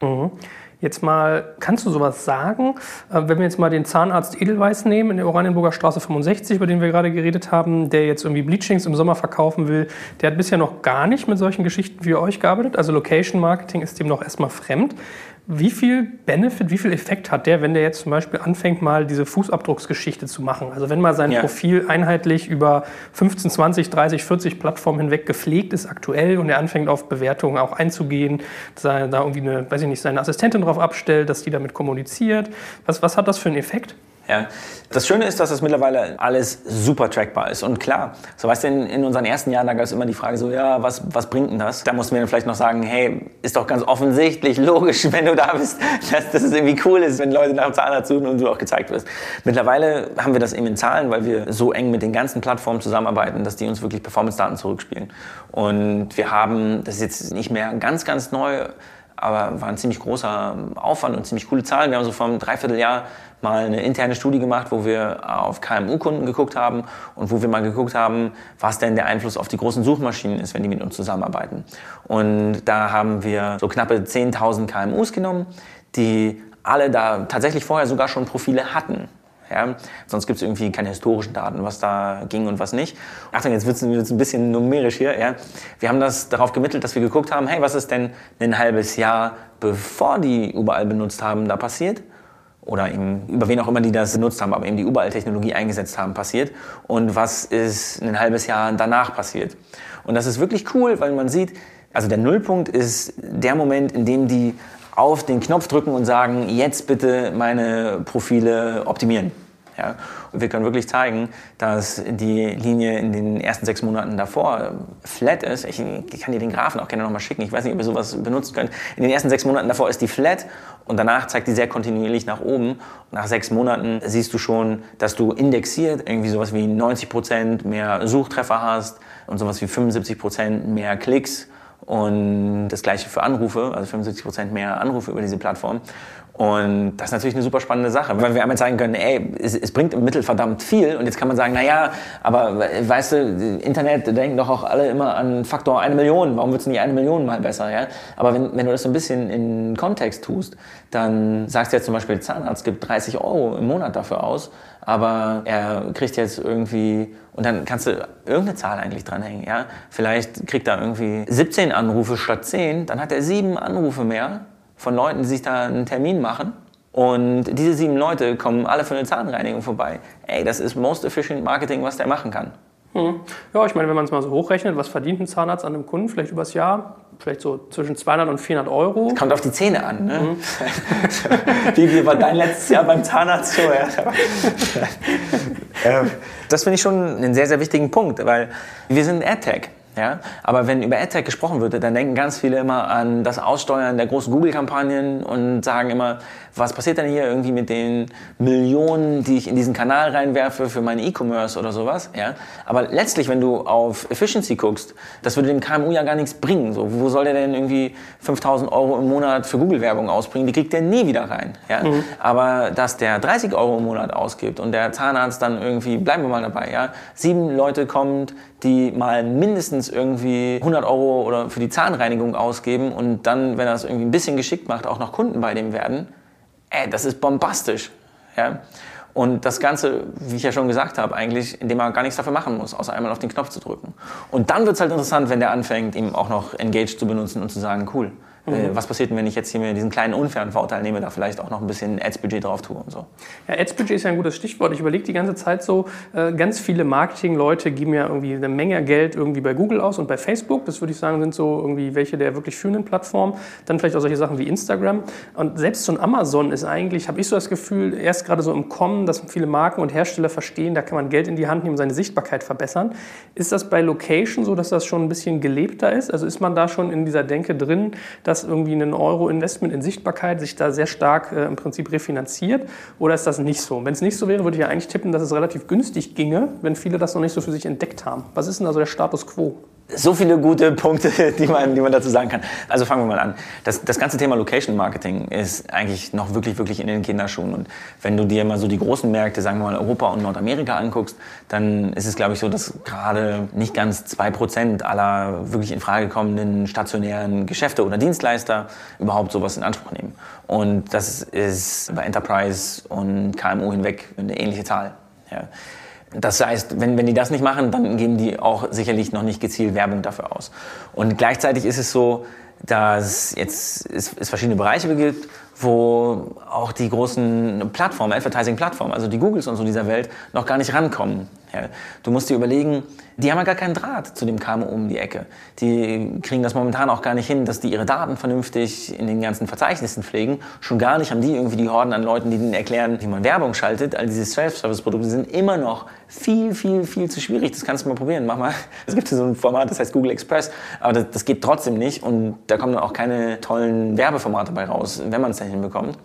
Mhm. Jetzt mal, kannst du sowas sagen? Äh, wenn wir jetzt mal den Zahnarzt Edelweiß nehmen in der Oranienburger Straße 65, über den wir gerade geredet haben, der jetzt irgendwie Bleachings im Sommer verkaufen will, der hat bisher noch gar nicht mit solchen Geschichten wie euch gearbeitet. Also Location Marketing ist dem noch erstmal fremd. Wie viel Benefit, wie viel Effekt hat der, wenn der jetzt zum Beispiel anfängt, mal diese Fußabdrucksgeschichte zu machen? Also wenn mal sein Ja. Profil einheitlich über 15, 20, 30, 40 Plattformen hinweg gepflegt ist aktuell und er anfängt auf Bewertungen auch einzugehen, da da irgendwie eine, weiß ich nicht, seine Assistentin drauf abstellt, dass die damit kommuniziert. Was, was hat das für einen Effekt? Ja. Das Schöne ist, dass das mittlerweile alles super trackbar ist. Und klar, so weißt du, in, in unseren ersten Jahren, da gab es immer die Frage so, ja, was, was bringt denn das? Da mussten wir dann vielleicht noch sagen, hey, ist doch ganz offensichtlich, logisch, wenn du da bist, dass, dass es irgendwie cool ist, wenn Leute nach dem Zahnarzt suchen und du auch gezeigt wirst. Mittlerweile haben wir das eben in Zahlen, weil wir so eng mit den ganzen Plattformen zusammenarbeiten, dass die uns wirklich Performance-Daten zurückspielen. Und wir haben, das ist jetzt nicht mehr ganz, ganz neu, aber war ein ziemlich großer Aufwand und ziemlich coole Zahlen. Wir haben so vor einem Dreivierteljahr mal eine interne Studie gemacht, wo wir auf KMU-Kunden geguckt haben und wo wir mal geguckt haben, was denn der Einfluss auf die großen Suchmaschinen ist, wenn die mit uns zusammenarbeiten. Und da haben wir so knappe 10.000 KMUs genommen, die alle da tatsächlich vorher sogar schon Profile hatten. Ja, sonst gibt es irgendwie keine historischen Daten, was da ging und was nicht. Achtung, jetzt wird es ein bisschen numerisch hier. Ja. Wir haben das darauf gemittelt, dass wir geguckt haben, hey, was ist denn ein halbes Jahr, bevor die überall benutzt haben, da passiert? Oder eben, über wen auch immer die das benutzt haben, aber eben die Überall-Technologie eingesetzt haben, passiert. Und was ist ein halbes Jahr danach passiert? Und das ist wirklich cool, weil man sieht, also der Nullpunkt ist der Moment, in dem die auf den Knopf drücken und sagen, jetzt bitte meine Profile optimieren. Ja, und wir können wirklich zeigen, dass die Linie in den ersten sechs Monaten davor flat ist. Ich kann dir den Graphen auch gerne nochmal schicken. Ich weiß nicht, ob ihr sowas benutzen könnt. In den ersten sechs Monaten davor ist die flat und danach zeigt die sehr kontinuierlich nach oben. Und nach sechs Monaten siehst du schon, dass du indexiert irgendwie sowas wie 90 Prozent mehr Suchtreffer hast und sowas wie 75 Prozent mehr Klicks und das gleiche für Anrufe, also 75 Prozent mehr Anrufe über diese Plattform. Und das ist natürlich eine super spannende Sache, weil wir einmal zeigen können, ey, es, es bringt im Mittel verdammt viel. Und jetzt kann man sagen, na ja, aber weißt du, Internet denken doch auch alle immer an Faktor eine Million. Warum wird es nicht eine Million mal besser? Ja? Aber wenn, wenn du das so ein bisschen in Kontext tust, dann sagst du jetzt zum Beispiel, Zahnarzt gibt 30 Euro im Monat dafür aus, aber er kriegt jetzt irgendwie und dann kannst du irgendeine Zahl eigentlich dranhängen. Ja? Vielleicht kriegt er irgendwie 17 Anrufe statt 10, dann hat er sieben Anrufe mehr von Leuten, die sich da einen Termin machen. Und diese sieben Leute kommen alle für eine Zahnreinigung vorbei. Ey, das ist most efficient Marketing, was der machen kann. Hm. Ja, ich meine, wenn man es mal so hochrechnet, was verdient ein Zahnarzt an einem Kunden, vielleicht übers Jahr, vielleicht so zwischen 200 und 400 Euro. Kommt auf die Zähne an. Ne? wie, wie war dein letztes Jahr beim Zahnarzt so? Ja. Ähm, das finde ich schon einen sehr, sehr wichtigen Punkt, weil wir sind AdTech. Ja? Aber wenn über AdTech gesprochen wird, dann denken ganz viele immer an das Aussteuern der großen Google-Kampagnen und sagen immer, was passiert denn hier irgendwie mit den Millionen, die ich in diesen Kanal reinwerfe für meinen E-Commerce oder sowas. Ja? Aber letztlich, wenn du auf Efficiency guckst, das würde dem KMU ja gar nichts bringen. So, wo soll der denn irgendwie 5000 Euro im Monat für Google-Werbung ausbringen? Die kriegt der nie wieder rein. Ja? Mhm. Aber dass der 30 Euro im Monat ausgibt und der Zahnarzt dann irgendwie, bleiben wir mal dabei, ja, sieben Leute kommt, die mal mindestens irgendwie 100 Euro oder für die Zahnreinigung ausgeben und dann, wenn er es irgendwie ein bisschen geschickt macht, auch noch Kunden bei dem werden, ey, das ist bombastisch. Ja? Und das Ganze, wie ich ja schon gesagt habe, eigentlich, indem man gar nichts dafür machen muss, außer einmal auf den Knopf zu drücken. Und dann wird es halt interessant, wenn der anfängt, ihm auch noch Engage zu benutzen und zu sagen, cool, Äh, was passiert denn, wenn ich jetzt hier mir diesen kleinen unfairen Vorteil nehme, da vielleicht auch noch ein bisschen Ads-Budget drauf tue und so. Ja, Ads-Budget ist ja ein gutes Stichwort. Ich überlege die ganze Zeit so, äh, ganz viele Marketing-Leute geben ja irgendwie eine Menge Geld irgendwie bei Google aus und bei Facebook. Das würde ich sagen, sind so irgendwie welche der wirklich führenden Plattformen. Dann vielleicht auch solche Sachen wie Instagram. Und selbst so ein Amazon ist eigentlich, habe ich so das Gefühl, erst gerade so im Kommen, dass viele Marken und Hersteller verstehen, da kann man Geld in die Hand nehmen, seine Sichtbarkeit verbessern. Ist das bei Location so, dass das schon ein bisschen gelebter ist? Also ist man da schon in dieser Denke drin, dass irgendwie ein Euro-Investment in Sichtbarkeit sich da sehr stark äh, im Prinzip refinanziert? Oder ist das nicht so? Wenn es nicht so wäre, würde ich ja eigentlich tippen, dass es relativ günstig ginge, wenn viele das noch nicht so für sich entdeckt haben. Was ist denn also der Status quo? So viele gute Punkte, die man, die man dazu sagen kann. Also fangen wir mal an. Das, das ganze Thema Location Marketing ist eigentlich noch wirklich, wirklich in den Kinderschuhen. Und wenn du dir mal so die großen Märkte, sagen wir mal Europa und Nordamerika anguckst, dann ist es, glaube ich, so, dass gerade nicht ganz zwei Prozent aller wirklich in Frage kommenden stationären Geschäfte oder Dienstleister überhaupt sowas in Anspruch nehmen. Und das ist bei Enterprise und KMU hinweg eine ähnliche Zahl. Ja. Das heißt, wenn, wenn die das nicht machen, dann geben die auch sicherlich noch nicht gezielt Werbung dafür aus. Und gleichzeitig ist es so, dass jetzt es, es verschiedene Bereiche gibt, wo auch die großen Plattformen, Advertising-Plattformen, also die Googles und so dieser Welt, noch gar nicht rankommen. Ja, du musst dir überlegen, die haben ja gar keinen Draht zu dem KMU um die Ecke. Die kriegen das momentan auch gar nicht hin, dass die ihre Daten vernünftig in den ganzen Verzeichnissen pflegen. Schon gar nicht haben die irgendwie die Horden an Leuten, die denen erklären, wie man Werbung schaltet. All diese Self-Service-Produkte sind immer noch viel, viel, viel zu schwierig. Das kannst du mal probieren. Mach mal. Es gibt so ein Format, das heißt Google Express, aber das, das geht trotzdem nicht und da kommen dann auch keine tollen Werbeformate bei raus, wenn man es denn hinbekommt.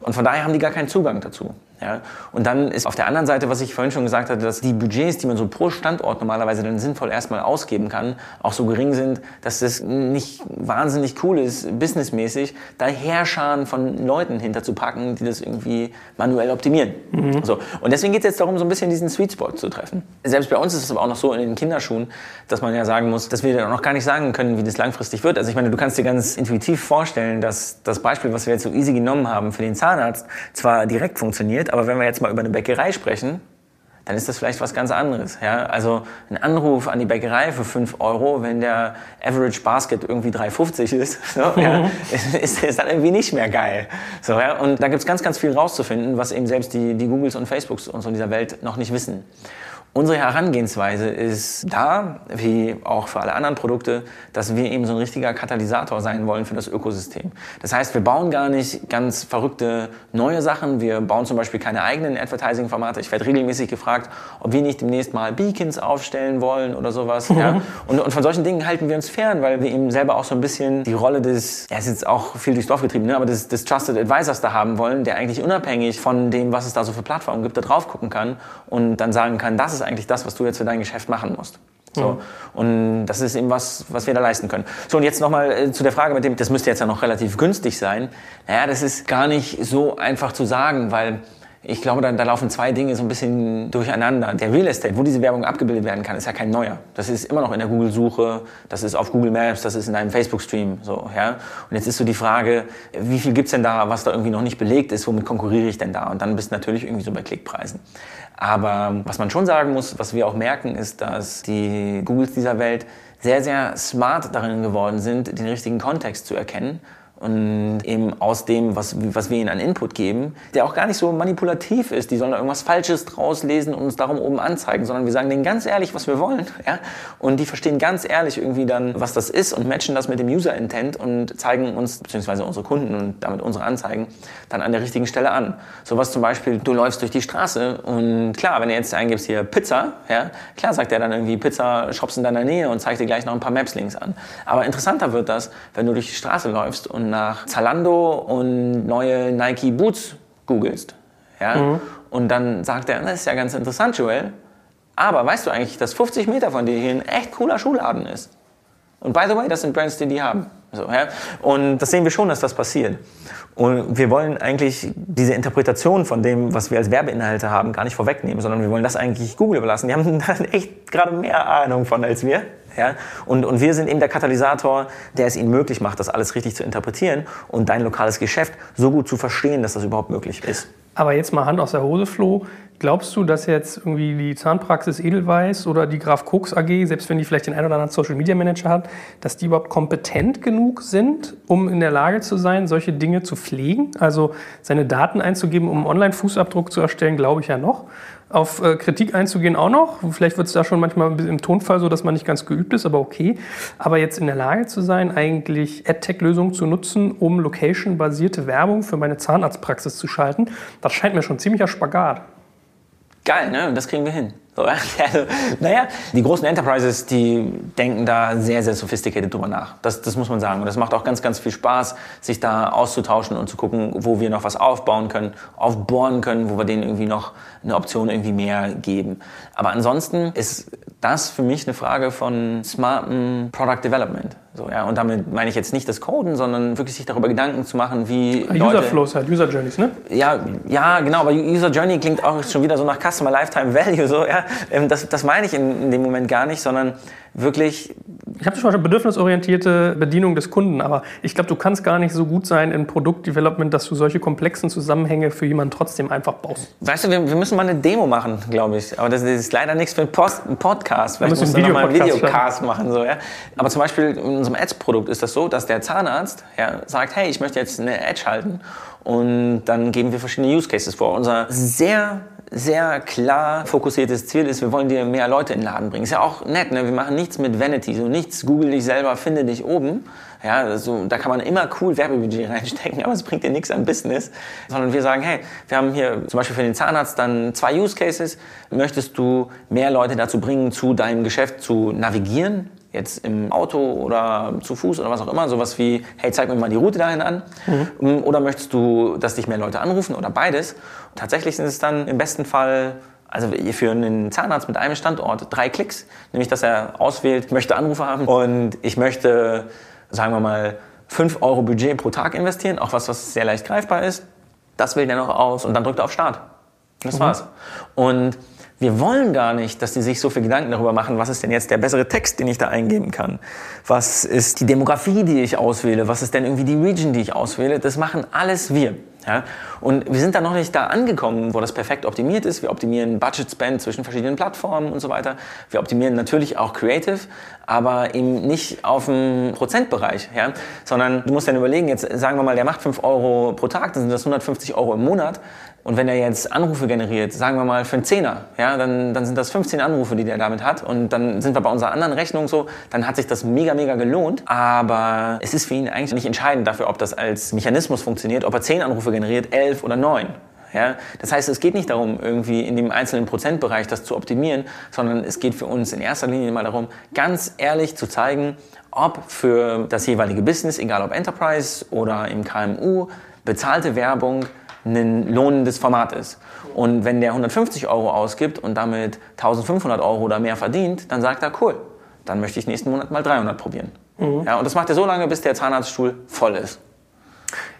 Und von daher haben die gar keinen Zugang dazu. Ja? Und dann ist auf der anderen Seite, was ich vorhin schon gesagt hatte, dass die Budgets, die man so pro Standort normalerweise dann sinnvoll erstmal ausgeben kann, auch so gering sind, dass das nicht wahnsinnig cool ist, businessmäßig, da Heerscharen von Leuten hinterzupacken, die das irgendwie manuell optimieren. Mhm. So. Und deswegen geht es jetzt darum, so ein bisschen diesen Sweet Spot zu treffen. Selbst bei uns ist es aber auch noch so in den Kinderschuhen, dass man ja sagen muss, dass wir noch gar nicht sagen können, wie das langfristig wird. Also ich meine, du kannst dir ganz intuitiv vorstellen, dass das Beispiel, was wir jetzt so easy genommen haben für den Zahnarzt, zwar direkt funktioniert, aber wenn wir jetzt mal über eine Bäckerei sprechen, dann ist das vielleicht was ganz anderes. Ja? Also ein Anruf an die Bäckerei für 5 Euro, wenn der Average Basket irgendwie 3,50 ist, so, ja, mhm. ist, ist, dann irgendwie nicht mehr geil. So, ja? Und da gibt es ganz, ganz viel rauszufinden, was eben selbst die, die Googles und Facebooks und so dieser Welt noch nicht wissen. Unsere Herangehensweise ist da, wie auch für alle anderen Produkte, dass wir eben so ein richtiger Katalysator sein wollen für das Ökosystem. Das heißt, wir bauen gar nicht ganz verrückte neue Sachen. Wir bauen zum Beispiel keine eigenen Advertising-Formate. Ich werde regelmäßig gefragt, ob wir nicht demnächst mal Beacons aufstellen wollen oder sowas. Mhm. Ja? Und, und, von solchen Dingen halten wir uns fern, weil wir eben selber auch so ein bisschen die Rolle des, ja, ist jetzt auch viel durchs Dorf getrieben, ne? aber des, des Trusted Advisors da haben wollen, der eigentlich unabhängig von dem, was es da so für Plattformen gibt, da drauf gucken kann und dann sagen kann, das ist eigentlich das, was du jetzt für dein Geschäft machen musst. So. Mhm. Und das ist eben was, was wir da leisten können. So, und jetzt nochmal äh, zu der Frage mit dem, das müsste jetzt ja noch relativ günstig sein. Naja, das ist gar nicht so einfach zu sagen, weil ich glaube, da, da, laufen zwei Dinge so ein bisschen durcheinander. Der Real Estate, wo diese Werbung abgebildet werden kann, ist ja kein neuer. Das ist immer noch in der Google-Suche, das ist auf Google Maps, das ist in einem Facebook-Stream. So, ja? Und jetzt ist so die Frage, wie viel gibt's denn da, was da irgendwie noch nicht belegt ist, womit konkurriere ich denn da? Und dann bist du natürlich irgendwie so bei Klickpreisen. Aber was man schon sagen muss, was wir auch merken, ist, dass die Googles dieser Welt sehr, sehr smart darin geworden sind, den richtigen Kontext zu erkennen und eben aus dem, was, was wir ihnen an Input geben, der auch gar nicht so manipulativ ist. Die sollen da irgendwas Falsches draus lesen und uns darum oben anzeigen, sondern wir sagen denen ganz ehrlich, was wir wollen. Ja? Und die verstehen ganz ehrlich irgendwie dann, was das ist und matchen das mit dem User Intent und zeigen uns, beziehungsweise unsere Kunden und damit unsere Anzeigen, dann an der richtigen Stelle an. Sowas zum Beispiel, du läufst durch die Straße und klar, wenn du jetzt eingibst hier Pizza, ja, klar sagt er dann irgendwie Pizza, Shops in deiner Nähe und zeigt dir gleich noch ein paar Maps-Links an. Aber interessanter wird das, wenn du durch die Straße läufst und nach Zalando und neue Nike Boots googelst. Ja? Mhm. Und dann sagt er, das ist ja ganz interessant, Joel. Aber weißt du eigentlich, dass 50 Meter von dir hier ein echt cooler Schuhladen ist? Und by the way, das sind Brands, die die haben. So, ja? Und das sehen wir schon, dass das passiert. Und wir wollen eigentlich diese Interpretation von dem, was wir als Werbeinhalte haben, gar nicht vorwegnehmen, sondern wir wollen das eigentlich Google überlassen. Die haben echt gerade mehr Ahnung von als wir. Ja? Und, und wir sind eben der Katalysator, der es ihnen möglich macht, das alles richtig zu interpretieren und dein lokales Geschäft so gut zu verstehen, dass das überhaupt möglich ist. Aber jetzt mal Hand aus der Hose, Flo. Glaubst du, dass jetzt irgendwie die Zahnpraxis Edelweiss oder die Graf Koks AG, selbst wenn die vielleicht den einen oder anderen Social Media Manager hat, dass die überhaupt kompetent genug sind, um in der Lage zu sein, solche Dinge zu pflegen? Also seine Daten einzugeben, um einen Online-Fußabdruck zu erstellen, glaube ich ja noch. Auf äh, Kritik einzugehen auch noch. Vielleicht wird es da schon manchmal im Tonfall so, dass man nicht ganz geübt ist, aber okay. Aber jetzt in der Lage zu sein, eigentlich AdTech-Lösungen zu nutzen, um location-basierte Werbung für meine Zahnarztpraxis zu schalten, das scheint mir schon ziemlicher Spagat geil, ne? das kriegen wir hin. So, also, naja, die großen Enterprises, die denken da sehr, sehr sophisticated drüber nach. Das, das muss man sagen. Und das macht auch ganz, ganz viel Spaß, sich da auszutauschen und zu gucken, wo wir noch was aufbauen können, aufbohren können, wo wir denen irgendwie noch eine Option irgendwie mehr geben. Aber ansonsten ist das für mich eine Frage von smartem Product Development. So, ja, und damit meine ich jetzt nicht das Coden, sondern wirklich sich darüber Gedanken zu machen, wie User Leute, Flows halt, User Journeys, ne? Ja, ja, genau, aber User Journey klingt auch schon wieder so nach Customer Lifetime Value, so, ja. Ähm, das, das meine ich in, in dem Moment gar nicht, sondern wirklich. Ich habe schon bedürfnisorientierte Bedienung des Kunden, aber ich glaube, du kannst gar nicht so gut sein in Produktdevelopment, dass du solche komplexen Zusammenhänge für jemanden trotzdem einfach baust. Weißt du, wir, wir müssen mal eine Demo machen, glaube ich. Aber das ist leider nichts für einen, Post, einen Podcast. Vielleicht müssen wir mal einen Videocast machen. So, ja. Aber zum Beispiel in unserem Ads-Produkt ist das so, dass der Zahnarzt ja, sagt, hey, ich möchte jetzt eine Ad schalten. Und dann geben wir verschiedene Use Cases vor. Unser sehr sehr klar fokussiertes Ziel ist, wir wollen dir mehr Leute in den Laden bringen. Ist ja auch nett, ne? wir machen nichts mit Vanity, so nichts, google dich selber, finde dich oben. Ja, so, da kann man immer cool Werbebudget reinstecken, aber es bringt dir nichts an Business. Sondern wir sagen, hey, wir haben hier zum Beispiel für den Zahnarzt dann zwei Use Cases. Möchtest du mehr Leute dazu bringen, zu deinem Geschäft zu navigieren? Jetzt im Auto oder zu Fuß oder was auch immer, sowas wie, hey, zeig mir mal die Route dahin an. Mhm. Oder möchtest du, dass dich mehr Leute anrufen oder beides? tatsächlich sind es dann im besten Fall also für einen Zahnarzt mit einem Standort drei Klicks, nämlich dass er auswählt, ich möchte Anrufe haben und ich möchte, sagen wir mal, 5 Euro Budget pro Tag investieren, auch was, was sehr leicht greifbar ist. Das wählt er noch aus und dann drückt er auf Start. Das mhm. war's. Und wir wollen gar nicht, dass die sich so viel Gedanken darüber machen, was ist denn jetzt der bessere Text, den ich da eingeben kann? Was ist die Demografie, die ich auswähle? Was ist denn irgendwie die Region, die ich auswähle? Das machen alles wir. Ja? Und wir sind da noch nicht da angekommen, wo das perfekt optimiert ist. Wir optimieren Budget Spend zwischen verschiedenen Plattformen und so weiter. Wir optimieren natürlich auch Creative, aber eben nicht auf dem Prozentbereich, ja? sondern du musst dann überlegen, jetzt sagen wir mal, der macht 5 Euro pro Tag, dann sind das 150 Euro im Monat. Und wenn er jetzt Anrufe generiert, sagen wir mal für einen Zehner, ja, dann, dann sind das 15 Anrufe, die der damit hat. Und dann sind wir bei unserer anderen Rechnung so, dann hat sich das mega, mega gelohnt. Aber es ist für ihn eigentlich nicht entscheidend dafür, ob das als Mechanismus funktioniert, ob er 10 Anrufe generiert, 11 oder 9. Ja? Das heißt, es geht nicht darum, irgendwie in dem einzelnen Prozentbereich das zu optimieren, sondern es geht für uns in erster Linie mal darum, ganz ehrlich zu zeigen, ob für das jeweilige Business, egal ob Enterprise oder im KMU, bezahlte Werbung ein lohnendes Format ist. Und wenn der 150 Euro ausgibt und damit 1500 Euro oder mehr verdient, dann sagt er, cool, dann möchte ich nächsten Monat mal 300 probieren. Mhm. Ja, und das macht er so lange, bis der Zahnarztstuhl voll ist.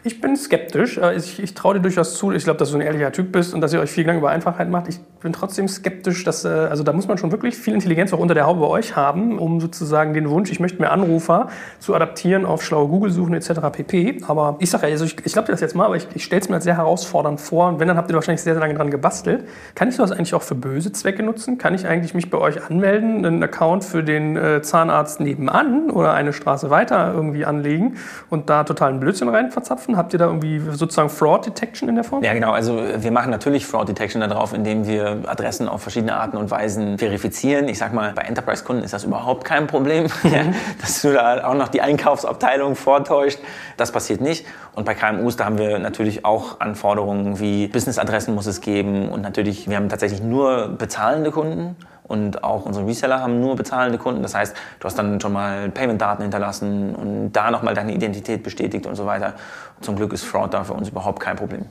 Ich bin skeptisch. Äh, ich, ich traue dir durchaus zu. Ich glaube, dass du ein ehrlicher Typ bist und dass ihr euch viel Gedanken über Einfachheit macht. Ich bin trotzdem skeptisch, dass, äh, also da muss man schon wirklich viel Intelligenz auch unter der Haube bei euch haben, um sozusagen den Wunsch, ich möchte mehr Anrufer zu adaptieren auf schlaue Google-Suchen etc. pp. Aber ich sage ja, also ich, ich glaube dir das jetzt mal, aber ich, ich stelle es mir als sehr herausfordernd vor. Und wenn, dann habt ihr wahrscheinlich sehr, sehr lange dran gebastelt. Kann ich sowas eigentlich auch für böse Zwecke nutzen? Kann ich eigentlich mich bei euch anmelden, einen Account für den äh, Zahnarzt nebenan oder eine Straße weiter irgendwie anlegen und da totalen Blödsinn rein verzapfen? Habt ihr da irgendwie sozusagen Fraud Detection in der Form? Ja, genau. Also wir machen natürlich Fraud Detection darauf, indem wir Adressen auf verschiedene Arten und Weisen verifizieren. Ich sag mal, bei Enterprise-Kunden ist das überhaupt kein Problem, ja, dass du da auch noch die Einkaufsabteilung vortäuscht. Das passiert nicht. Und bei KMUs, da haben wir natürlich auch Anforderungen wie Business-Adressen muss es geben und natürlich, wir haben tatsächlich nur bezahlende Kunden und auch unsere Reseller haben nur bezahlende Kunden. Das heißt, du hast dann schon mal Payment-Daten hinterlassen und da nochmal deine Identität bestätigt und so weiter. Und zum Glück ist Fraud da für uns überhaupt kein Problem.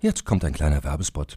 Jetzt kommt ein kleiner Werbespot.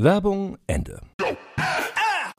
Werbung Ende.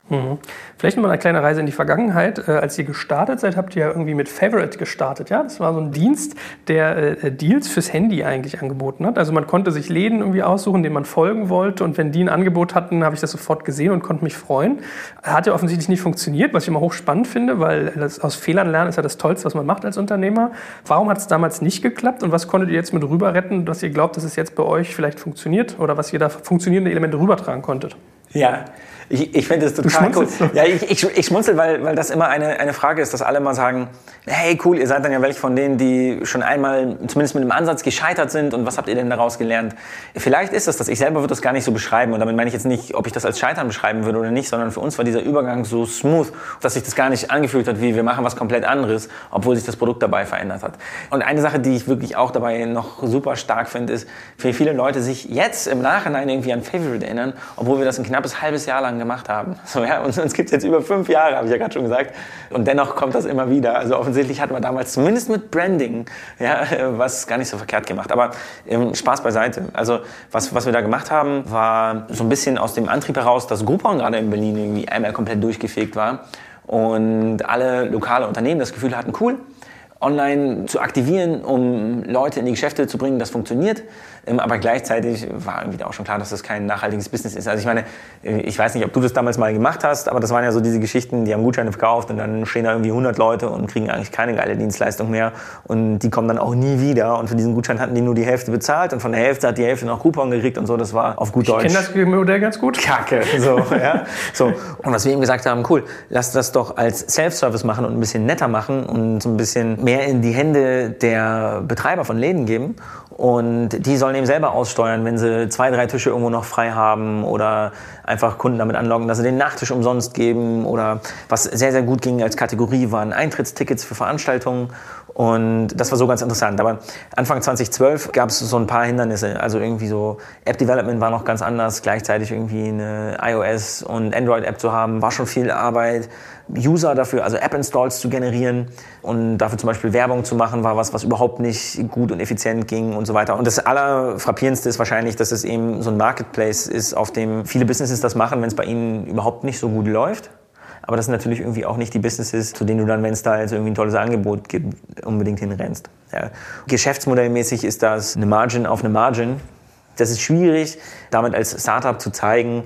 Mhm. Vielleicht nochmal eine kleine Reise in die Vergangenheit. Äh, als ihr gestartet seid, habt ihr ja irgendwie mit Favorite gestartet. Ja? Das war so ein Dienst, der äh, Deals fürs Handy eigentlich angeboten hat. Also man konnte sich Läden irgendwie aussuchen, denen man folgen wollte. Und wenn die ein Angebot hatten, habe ich das sofort gesehen und konnte mich freuen. Hat ja offensichtlich nicht funktioniert, was ich immer hochspannend finde, weil das aus Fehlern lernen ist ja das Tollste, was man macht als Unternehmer. Warum hat es damals nicht geklappt und was konntet ihr jetzt mit rüber retten, dass ihr glaubt, dass es jetzt bei euch vielleicht funktioniert oder was ihr da funktionierende Elemente rübertragen konntet? Ja, ich, ich finde es total cool. Ja, ich, ich, ich schmunzel, weil, weil das immer eine, eine Frage ist, dass alle mal sagen, hey cool, ihr seid dann ja welche von denen, die schon einmal zumindest mit dem Ansatz gescheitert sind und was habt ihr denn daraus gelernt? Vielleicht ist das das. Ich selber würde das gar nicht so beschreiben und damit meine ich jetzt nicht, ob ich das als Scheitern beschreiben würde oder nicht, sondern für uns war dieser Übergang so smooth, dass sich das gar nicht angefühlt hat, wie wir machen was komplett anderes, obwohl sich das Produkt dabei verändert hat. Und eine Sache, die ich wirklich auch dabei noch super stark finde, ist, wie viele Leute sich jetzt im Nachhinein irgendwie an Favorite erinnern, obwohl wir das ein knappes halbes Jahr lang gemacht haben. So, ja, und uns gibt es jetzt über fünf Jahre, habe ich ja gerade schon gesagt. Und dennoch kommt das immer wieder. Also offensichtlich hatten wir damals zumindest mit Branding ja, was gar nicht so verkehrt gemacht. Aber ähm, Spaß beiseite. Also was, was wir da gemacht haben, war so ein bisschen aus dem Antrieb heraus, dass Groupon gerade in Berlin irgendwie einmal komplett durchgefegt war. Und alle lokale Unternehmen das Gefühl hatten, cool, online zu aktivieren, um Leute in die Geschäfte zu bringen, das funktioniert. Ähm, aber gleichzeitig war irgendwie auch schon klar, dass das kein nachhaltiges Business ist. Also ich meine, äh, ich weiß nicht, ob du das damals mal gemacht hast, aber das waren ja so diese Geschichten, die haben Gutscheine verkauft und dann stehen da irgendwie 100 Leute und kriegen eigentlich keine geile Dienstleistung mehr und die kommen dann auch nie wieder und für diesen Gutschein hatten die nur die Hälfte bezahlt und von der Hälfte hat die Hälfte noch Coupon gekriegt und so, das war auf gut Deutsch. Ich kenne das Modell ganz gut. Kacke, so, ja. So. Und was wir ihm gesagt haben, cool, lass das doch als Self-Service machen und ein bisschen netter machen und so ein bisschen mehr in die Hände der Betreiber von Läden geben. Und die sollen eben selber aussteuern, wenn sie zwei, drei Tische irgendwo noch frei haben oder einfach Kunden damit anlocken, dass sie den Nachtisch umsonst geben oder was sehr, sehr gut ging als Kategorie waren Eintrittstickets für Veranstaltungen und das war so ganz interessant. Aber Anfang 2012 gab es so ein paar Hindernisse. Also irgendwie so App-Development war noch ganz anders. Gleichzeitig irgendwie eine iOS- und Android-App zu haben, war schon viel Arbeit. User dafür, also App-Installs zu generieren und dafür zum Beispiel Werbung zu machen, war was, was überhaupt nicht gut und effizient ging und so weiter. Und das Allerfrappierendste ist wahrscheinlich, dass es eben so ein Marketplace ist, auf dem viele Businesses das machen, wenn es bei ihnen überhaupt nicht so gut läuft. Aber das sind natürlich irgendwie auch nicht die Businesses, zu denen du dann, wenn es da jetzt irgendwie ein tolles Angebot gibt, unbedingt hinrennst. Ja. Geschäftsmodellmäßig ist das eine Margin auf eine Margin. Das ist schwierig, damit als Startup zu zeigen,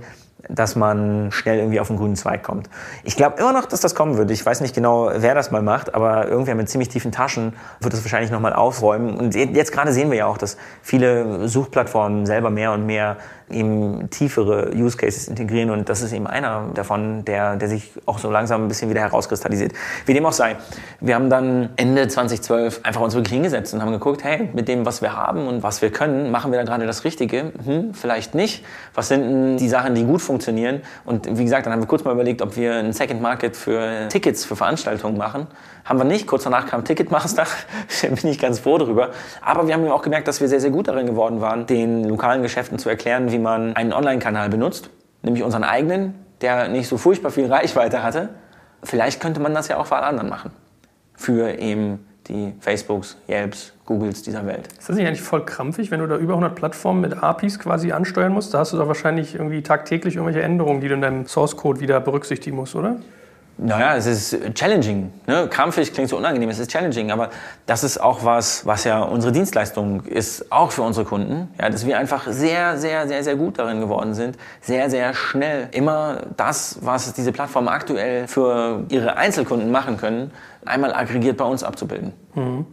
dass man schnell irgendwie auf den grünen Zweig kommt. Ich glaube immer noch, dass das kommen wird. Ich weiß nicht genau, wer das mal macht, aber irgendwer mit ziemlich tiefen Taschen wird das wahrscheinlich nochmal aufräumen. Und jetzt gerade sehen wir ja auch, dass viele Suchplattformen selber mehr und mehr eben tiefere Use Cases integrieren und das ist eben einer davon, der, der sich auch so langsam ein bisschen wieder herauskristallisiert. Wie dem auch sei. Wir haben dann Ende 2012 einfach uns wirklich hingesetzt und haben geguckt, hey, mit dem, was wir haben und was wir können, machen wir da gerade das Richtige? Hm, vielleicht nicht. Was sind denn die Sachen, die gut funktionieren? Und wie gesagt, dann haben wir kurz mal überlegt, ob wir ein Second Market für Tickets für Veranstaltungen machen. Haben wir nicht. Kurz danach kam Ticketmaster. bin ich ganz froh darüber. Aber wir haben auch gemerkt, dass wir sehr, sehr gut darin geworden waren, den lokalen Geschäften zu erklären, wie man einen Online-Kanal benutzt. Nämlich unseren eigenen, der nicht so furchtbar viel Reichweite hatte. Vielleicht könnte man das ja auch für alle anderen machen. Für eben die Facebooks, Yelps, Googles dieser Welt. Ist das nicht eigentlich voll krampfig, wenn du da über 100 Plattformen mit APIs quasi ansteuern musst? Da hast du doch wahrscheinlich irgendwie tagtäglich irgendwelche Änderungen, die du in deinem Source Code wieder berücksichtigen musst, oder? Naja, es ist challenging. Ne? Krampfig klingt so unangenehm, es ist challenging, aber das ist auch was, was ja unsere Dienstleistung ist, auch für unsere Kunden. Ja, dass wir einfach sehr, sehr, sehr, sehr gut darin geworden sind, sehr, sehr schnell immer das, was diese Plattformen aktuell für ihre Einzelkunden machen können, einmal aggregiert bei uns abzubilden. Mhm.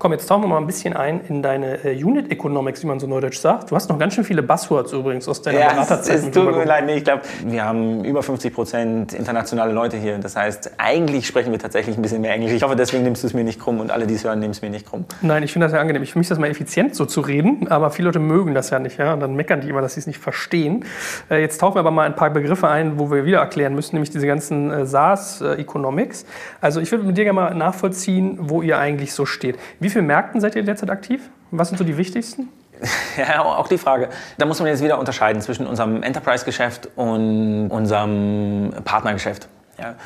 Komm, jetzt tauchen wir mal ein bisschen ein in deine äh, Unit Economics, wie man so neudeutsch sagt. Du hast noch ganz schön viele Buzzwords übrigens aus deiner ja, Beraterzeit. Es, es tut mir leid, nee, ich glaube, wir haben über 50 Prozent internationale Leute hier. Das heißt, eigentlich sprechen wir tatsächlich ein bisschen mehr Englisch. Ich hoffe, deswegen nimmst du es mir nicht krumm und alle, die es hören, nehmen es mir nicht krumm. Nein, ich finde das ja angenehm. Ich finde das mal effizient, so zu reden, aber viele Leute mögen das ja nicht. Ja? Und dann meckern die immer, dass sie es nicht verstehen. Äh, jetzt tauchen wir aber mal ein paar Begriffe ein, wo wir wieder erklären müssen, nämlich diese ganzen äh, SaaS-Economics. Also ich würde mit dir gerne mal nachvollziehen, wo ihr eigentlich so steht. Wie viele Märkten seid ihr derzeit aktiv? Was sind so die wichtigsten? Ja, auch die Frage. Da muss man jetzt wieder unterscheiden zwischen unserem Enterprise-Geschäft und unserem Partnergeschäft. Ja.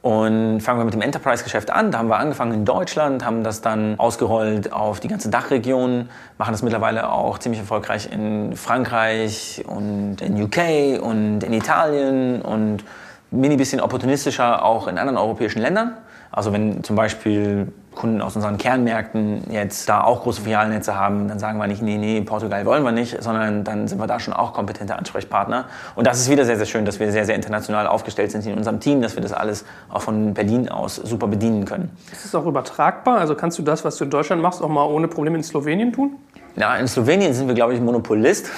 Und fangen wir mit dem Enterprise-Geschäft an. Da haben wir angefangen in Deutschland, haben das dann ausgerollt auf die ganze Dachregion, machen das mittlerweile auch ziemlich erfolgreich in Frankreich und in UK und in Italien und mini bisschen opportunistischer auch in anderen europäischen Ländern. Also wenn zum Beispiel Kunden aus unseren Kernmärkten jetzt da auch große Filialnetze haben, dann sagen wir nicht, nee, nee, Portugal wollen wir nicht, sondern dann sind wir da schon auch kompetente Ansprechpartner. Und das ist wieder sehr, sehr schön, dass wir sehr, sehr international aufgestellt sind in unserem Team, dass wir das alles auch von Berlin aus super bedienen können. Ist es auch übertragbar? Also kannst du das, was du in Deutschland machst, auch mal ohne Probleme in Slowenien tun? Ja, in Slowenien sind wir, glaube ich, Monopolist.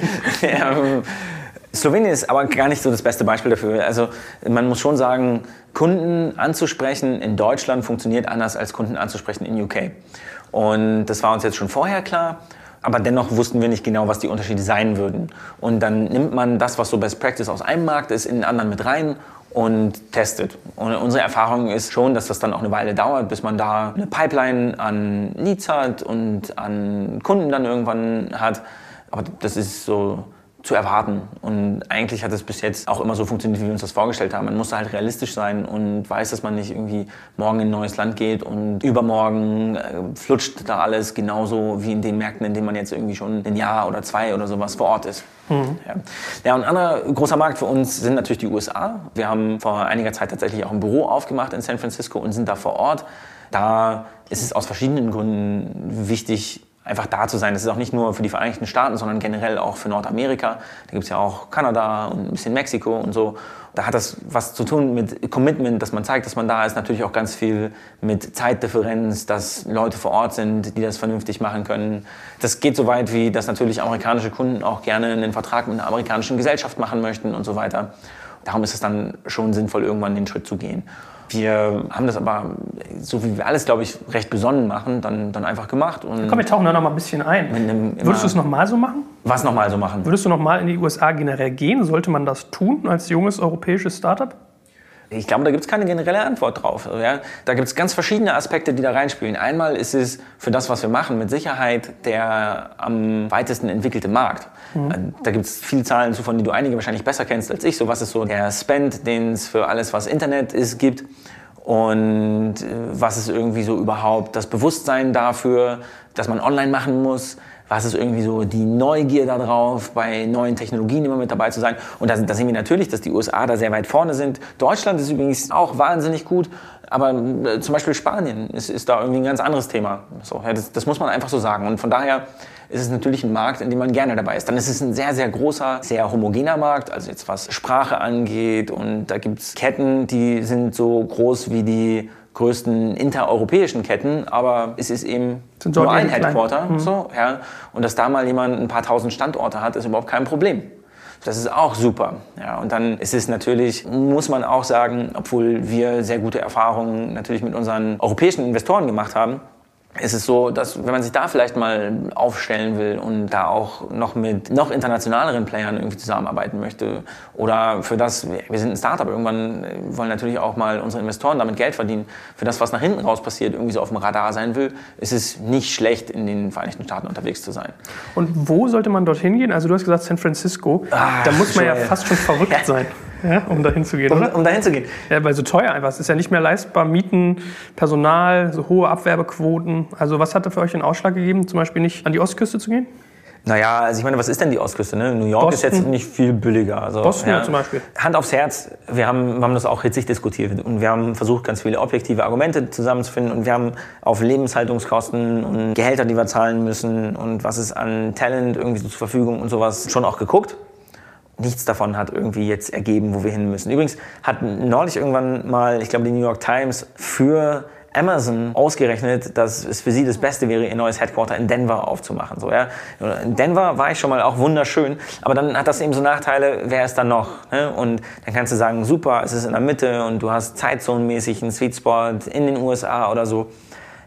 ja. Slowenien ist aber gar nicht so das beste Beispiel dafür. Also man muss schon sagen, Kunden anzusprechen in Deutschland funktioniert anders als Kunden anzusprechen in UK. Und das war uns jetzt schon vorher klar. Aber dennoch wussten wir nicht genau, was die Unterschiede sein würden. Und dann nimmt man das, was so Best Practice aus einem Markt ist, in den anderen mit rein und testet. Und unsere Erfahrung ist schon, dass das dann auch eine Weile dauert, bis man da eine Pipeline an Leads hat und an Kunden dann irgendwann hat. Aber das ist so zu erwarten. Und eigentlich hat es bis jetzt auch immer so funktioniert, wie wir uns das vorgestellt haben. Man muss halt realistisch sein und weiß, dass man nicht irgendwie morgen in ein neues Land geht und übermorgen äh, flutscht da alles genauso wie in den Märkten, in denen man jetzt irgendwie schon ein Jahr oder zwei oder sowas vor Ort ist. Mhm. Ja. ja, und ein anderer großer Markt für uns sind natürlich die USA. Wir haben vor einiger Zeit tatsächlich auch ein Büro aufgemacht in San Francisco und sind da vor Ort. Da ist es aus verschiedenen Gründen wichtig, einfach da zu sein. Das ist auch nicht nur für die Vereinigten Staaten, sondern generell auch für Nordamerika. Da gibt es ja auch Kanada und ein bisschen Mexiko und so. Da hat das was zu tun mit Commitment, dass man zeigt, dass man da ist. Natürlich auch ganz viel mit Zeitdifferenz, dass Leute vor Ort sind, die das vernünftig machen können. Das geht so weit, wie dass natürlich amerikanische Kunden auch gerne einen Vertrag mit einer amerikanischen Gesellschaft machen möchten und so weiter. Darum ist es dann schon sinnvoll, irgendwann den Schritt zu gehen. Wir haben das aber, so wie wir alles, glaube ich, recht besonnen machen, dann, dann einfach gemacht. Und Komm, wir tauchen da noch mal ein bisschen ein. Würdest du es nochmal so machen? Was nochmal so machen? Würdest du nochmal in die USA generell gehen? Sollte man das tun als junges europäisches Startup? Ich glaube, da gibt es keine generelle Antwort drauf. Ja? Da gibt es ganz verschiedene Aspekte, die da reinspielen. Einmal ist es für das, was wir machen, mit Sicherheit der am weitesten entwickelte Markt. Mhm. Da gibt es viele Zahlen zu, von denen du einige wahrscheinlich besser kennst als ich. So was ist so der Spend, den es für alles, was Internet ist, gibt. Und äh, was ist irgendwie so überhaupt das Bewusstsein dafür, dass man online machen muss was ist irgendwie so die Neugier darauf, bei neuen Technologien immer mit dabei zu sein. Und da, da sehen wir natürlich, dass die USA da sehr weit vorne sind. Deutschland ist übrigens auch wahnsinnig gut, aber äh, zum Beispiel Spanien ist, ist da irgendwie ein ganz anderes Thema. So, ja, das, das muss man einfach so sagen. Und von daher ist es natürlich ein Markt, in dem man gerne dabei ist. Dann ist es ein sehr, sehr großer, sehr homogener Markt, also jetzt was Sprache angeht. Und da gibt's Ketten, die sind so groß wie die größten intereuropäischen Ketten, aber es ist eben nur ein Headquarter. Mhm. So, ja. Und dass da mal jemand ein paar tausend Standorte hat, ist überhaupt kein Problem. Das ist auch super. Ja, und dann ist es natürlich, muss man auch sagen, obwohl wir sehr gute Erfahrungen natürlich mit unseren europäischen Investoren gemacht haben, ist es so, dass wenn man sich da vielleicht mal aufstellen will und da auch noch mit noch internationaleren Playern irgendwie zusammenarbeiten möchte oder für das, wir sind ein Startup, irgendwann wollen natürlich auch mal unsere Investoren damit Geld verdienen, für das, was nach hinten raus passiert, irgendwie so auf dem Radar sein will, ist es nicht schlecht, in den Vereinigten Staaten unterwegs zu sein. Und wo sollte man dorthin gehen? Also du hast gesagt San Francisco, ah, da muss man ja fast schon verrückt sein. Ja, um dahin zu gehen, um, oder? Um dahin zu gehen. Ja, weil so teuer einfach. Es ist ja nicht mehr leistbar. Mieten, Personal, so hohe Abwerbequoten. Also was hat da für euch den Ausschlag gegeben, zum Beispiel nicht an die Ostküste zu gehen? Naja, also ich meine, was ist denn die Ostküste? Ne? New York Boston. ist jetzt nicht viel billiger. Also, Boston ja, zum Beispiel. Hand aufs Herz, wir haben, wir haben das auch hitzig diskutiert und wir haben versucht, ganz viele objektive Argumente zusammenzufinden und wir haben auf Lebenshaltungskosten und Gehälter, die wir zahlen müssen und was ist an Talent irgendwie so zur Verfügung und sowas schon auch geguckt. Nichts davon hat irgendwie jetzt ergeben, wo wir hin müssen. Übrigens hat neulich irgendwann mal, ich glaube, die New York Times für Amazon ausgerechnet, dass es für sie das Beste wäre, ihr neues Headquarter in Denver aufzumachen. So, ja. In Denver war ich schon mal auch wunderschön, aber dann hat das eben so Nachteile, wer ist dann noch? Ne? Und dann kannst du sagen, super, es ist in der Mitte und du hast zeitzonenmäßig einen Sweet Spot in den USA oder so.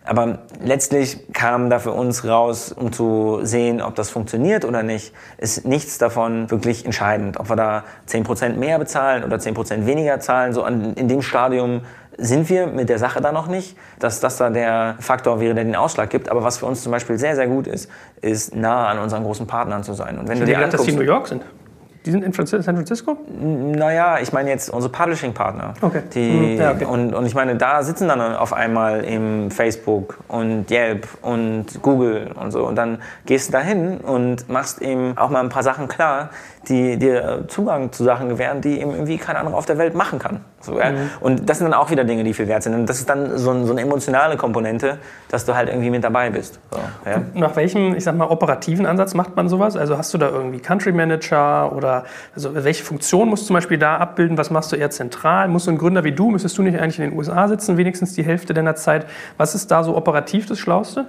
Aber letztlich kam da für uns raus, um zu sehen, ob das funktioniert oder nicht, ist nichts davon wirklich entscheidend. Ob wir da 10% mehr bezahlen oder 10% weniger zahlen, so an, in dem Stadium sind wir mit der Sache da noch nicht, dass das da der Faktor wäre, der den Ausschlag gibt. Aber was für uns zum Beispiel sehr, sehr gut ist, ist nah an unseren großen Partnern zu sein. Und wenn Ich du dir gedacht, dass die in anguckst, New York sind. Die sind in San Francisco? naja, ich meine jetzt unsere Publishing-Partner. Okay. Die, Mhm, ja, okay. und, und ich meine, da sitzen dann auf einmal im Facebook und Yelp und Google und so. Und dann gehst du da hin und machst eben auch mal ein paar Sachen klar, die dir Zugang zu Sachen gewähren, die eben irgendwie kein anderer auf der Welt machen kann. So, ja? Mhm. Und das sind dann auch wieder Dinge, die viel wert sind. Und das ist dann so, ein, so eine emotionale Komponente, dass du halt irgendwie mit dabei bist. So, ja? Nach welchem, ich sag mal, operativen Ansatz macht man sowas? Also hast du da irgendwie Country Manager oder also welche Funktion musst du zum Beispiel da abbilden? Was machst du eher zentral? Musst du ein Gründer wie du, müsstest du nicht eigentlich in den USA sitzen, wenigstens die Hälfte deiner Zeit? Was ist da so operativ das Schlauste?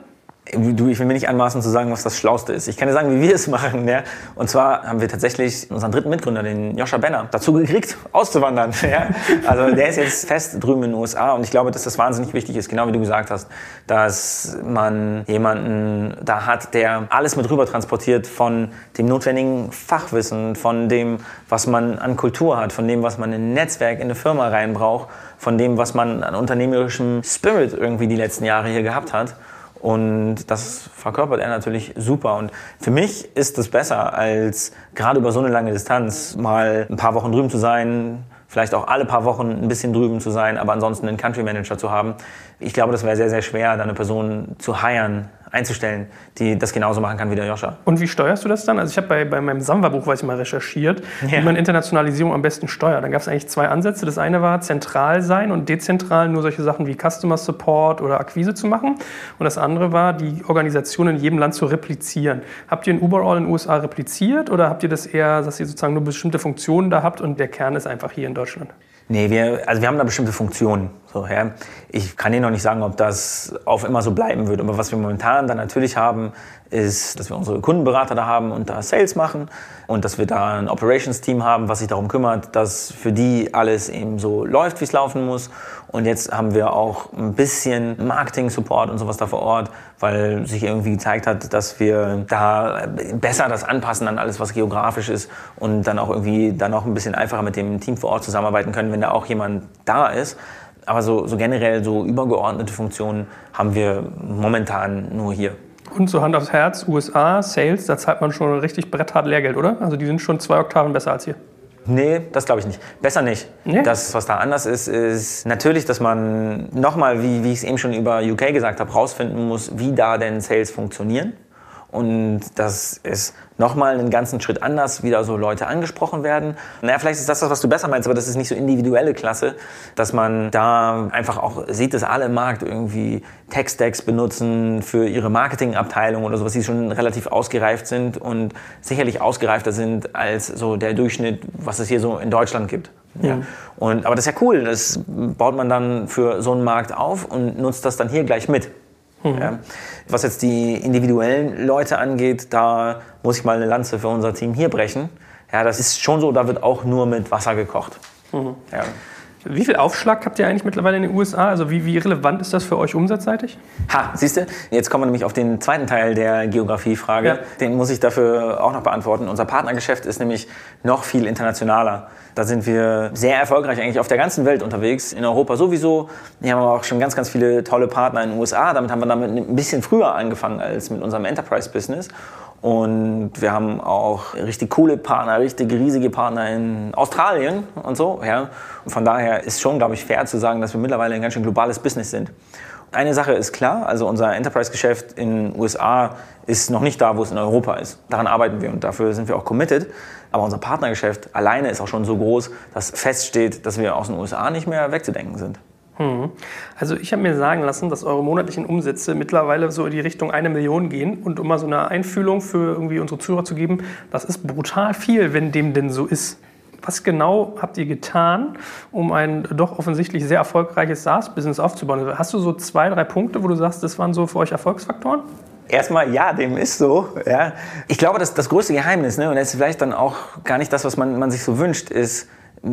Du, ich will mir nicht anmaßen zu sagen, was das Schlauste ist. Ich kann dir sagen, wie wir es machen. Ja? Und zwar haben wir tatsächlich unseren dritten Mitgründer, den Joscha Benner, dazu gekriegt, auszuwandern. Ja? Also der ist jetzt fest drüben in den USA und ich glaube, dass das wahnsinnig wichtig ist, genau wie du gesagt hast, dass man jemanden da hat, der alles mit rüber transportiert von dem notwendigen Fachwissen, von dem, was man an Kultur hat, von dem, was man in ein Netzwerk, in eine Firma reinbraucht, von dem, was man an unternehmerischem Spirit irgendwie die letzten Jahre hier gehabt hat. Und das verkörpert er natürlich super. Und für mich ist es besser, als gerade über so eine lange Distanz mal ein paar Wochen drüben zu sein, vielleicht auch alle paar Wochen ein bisschen drüben zu sein, aber ansonsten einen Country Manager zu haben. Ich glaube, das wäre sehr, sehr schwer, da eine Person zu hiren, einzustellen, die das genauso machen kann wie der Joscha. Und wie steuerst du das dann? Also ich habe bei, bei meinem Samba-Buch, weiß ich mal, recherchiert, Ja. wie man Internationalisierung am besten steuert. Dann gab es eigentlich zwei Ansätze. Das eine war zentral sein und dezentral nur solche Sachen wie Customer Support oder Akquise zu machen. Und das andere war, die Organisation in jedem Land zu replizieren. Habt ihr in Uberall in den USA repliziert oder habt ihr das eher, dass ihr sozusagen nur bestimmte Funktionen da habt und der Kern ist einfach hier in Deutschland? Nee, wir, also wir haben da bestimmte Funktionen. So, ja. Ich kann Ihnen noch nicht sagen, ob das auf immer so bleiben wird. Aber was wir momentan dann natürlich haben, ist, dass wir unsere Kundenberater da haben und da Sales machen und dass wir da ein Operations-Team haben, was sich darum kümmert, dass für die alles eben so läuft, wie es laufen muss. Und jetzt haben wir auch ein bisschen Marketing-Support und sowas da vor Ort, weil sich irgendwie gezeigt hat, dass wir da besser das anpassen an alles, was geografisch ist und dann auch irgendwie dann auch ein bisschen einfacher mit dem Team vor Ort zusammenarbeiten können, wenn da auch jemand da ist. Aber so, so generell so übergeordnete Funktionen haben wir momentan nur hier. Und so Hand aufs Herz, USA, Sales, da zahlt man schon richtig bretthart Lehrgeld, oder? Also die sind schon zwei Oktaven besser als hier. Nee, das glaube ich nicht. Besser nicht. Nee? Das, was da anders ist, ist natürlich, dass man nochmal, wie, wie ich es eben schon über UK gesagt habe, rausfinden muss, wie da denn Sales funktionieren. Und dass es nochmal einen ganzen Schritt anders wieder so Leute angesprochen werden. Naja, vielleicht ist das das, was du besser meinst, aber das ist nicht so individuelle Klasse, dass man da einfach auch sieht, dass alle im Markt irgendwie Tech-Stacks benutzen für ihre Marketingabteilung oder sowas, die schon relativ ausgereift sind und sicherlich ausgereifter sind als so der Durchschnitt, was es hier so in Deutschland gibt. Ja. Und, aber das ist ja cool, das baut man dann für so einen Markt auf und nutzt das dann hier gleich mit. Ja. Was jetzt die individuellen Leute angeht, da muss ich mal eine Lanze für unser Team hier brechen. Ja, das ist schon so, da wird auch nur mit Wasser gekocht. Ja. Wie viel Aufschlag habt ihr eigentlich mittlerweile in den USA? Also wie, wie relevant ist das für euch umsatzseitig? Ha, siehst du, jetzt kommen wir nämlich auf den zweiten Teil der Geografiefrage. Ja. Den muss ich dafür auch noch beantworten. Unser Partnergeschäft ist nämlich noch viel internationaler. Da sind wir sehr erfolgreich eigentlich auf der ganzen Welt unterwegs. In Europa sowieso. Wir haben aber auch schon ganz, ganz viele tolle Partner in den USA. Damit haben wir damit ein bisschen früher angefangen als mit unserem Enterprise-Business. Und wir haben auch richtig coole Partner, richtig riesige Partner in Australien und so. Ja. Und von daher ist schon, glaube ich, fair zu sagen, dass wir mittlerweile ein ganz schön globales Business sind. Eine Sache ist klar, also unser Enterprise-Geschäft in den USA ist noch nicht da, wo es in Europa ist. Daran arbeiten wir und dafür sind wir auch committed. Aber unser Partnergeschäft alleine ist auch schon so groß, dass feststeht, dass wir aus den USA nicht mehr wegzudenken sind. Hm. Also ich habe mir sagen lassen, dass eure monatlichen Umsätze mittlerweile so in die Richtung eine Million gehen. Und um mal so eine Einfühlung für irgendwie unsere Zuhörer zu geben, das ist brutal viel, wenn dem denn so ist. Was genau habt ihr getan, um ein doch offensichtlich sehr erfolgreiches SaaS-Business aufzubauen? Hast du so zwei, drei Punkte, wo du sagst, das waren so für euch Erfolgsfaktoren? Erstmal, ja, dem ist so. Ja. Ich glaube, das, das größte Geheimnis, ne, und das ist vielleicht dann auch gar nicht das, was man, man sich so wünscht, ist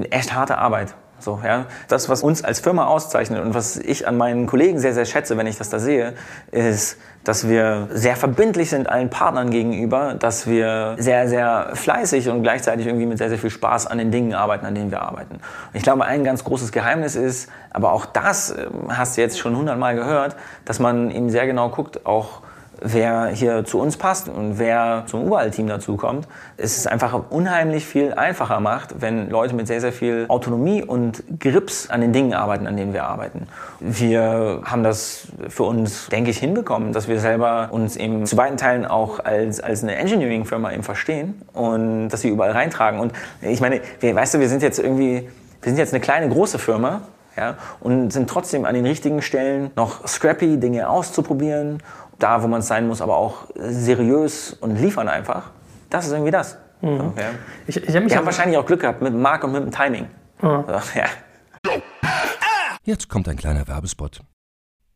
echt harte Arbeit. So, ja. Das, was uns als Firma auszeichnet und was ich an meinen Kollegen sehr, sehr schätze, wenn ich das da sehe, ist, dass wir sehr verbindlich sind allen Partnern gegenüber, dass wir sehr, sehr fleißig und gleichzeitig irgendwie mit sehr, sehr viel Spaß an den Dingen arbeiten, an denen wir arbeiten. Und ich glaube, ein ganz großes Geheimnis ist, aber auch das ähm, hast du jetzt schon hundertmal gehört, dass man eben sehr genau guckt, auch wer hier zu uns passt und wer zum Überall-Team dazukommt, ist es einfach unheimlich viel einfacher macht, wenn Leute mit sehr, sehr viel Autonomie und Grips an den Dingen arbeiten, an denen wir arbeiten. Wir haben das für uns, denke ich, hinbekommen, dass wir selber uns eben zu weiten Teilen auch als, als eine Engineering-Firma eben verstehen und dass sie überall reintragen. Und ich meine, wir, weißt du, wir sind jetzt irgendwie, wir sind jetzt eine kleine, große Firma, ja, und sind trotzdem an den richtigen Stellen noch scrappy, Dinge auszuprobieren da, wo man es sein muss, aber auch seriös und liefern einfach. Das ist irgendwie das. Mhm. Okay. Ich, ich hab Wir haben wahrscheinlich auch Glück gehabt mit dem Markt und mit dem Timing. Mhm. ja. Jetzt kommt ein kleiner Werbespot.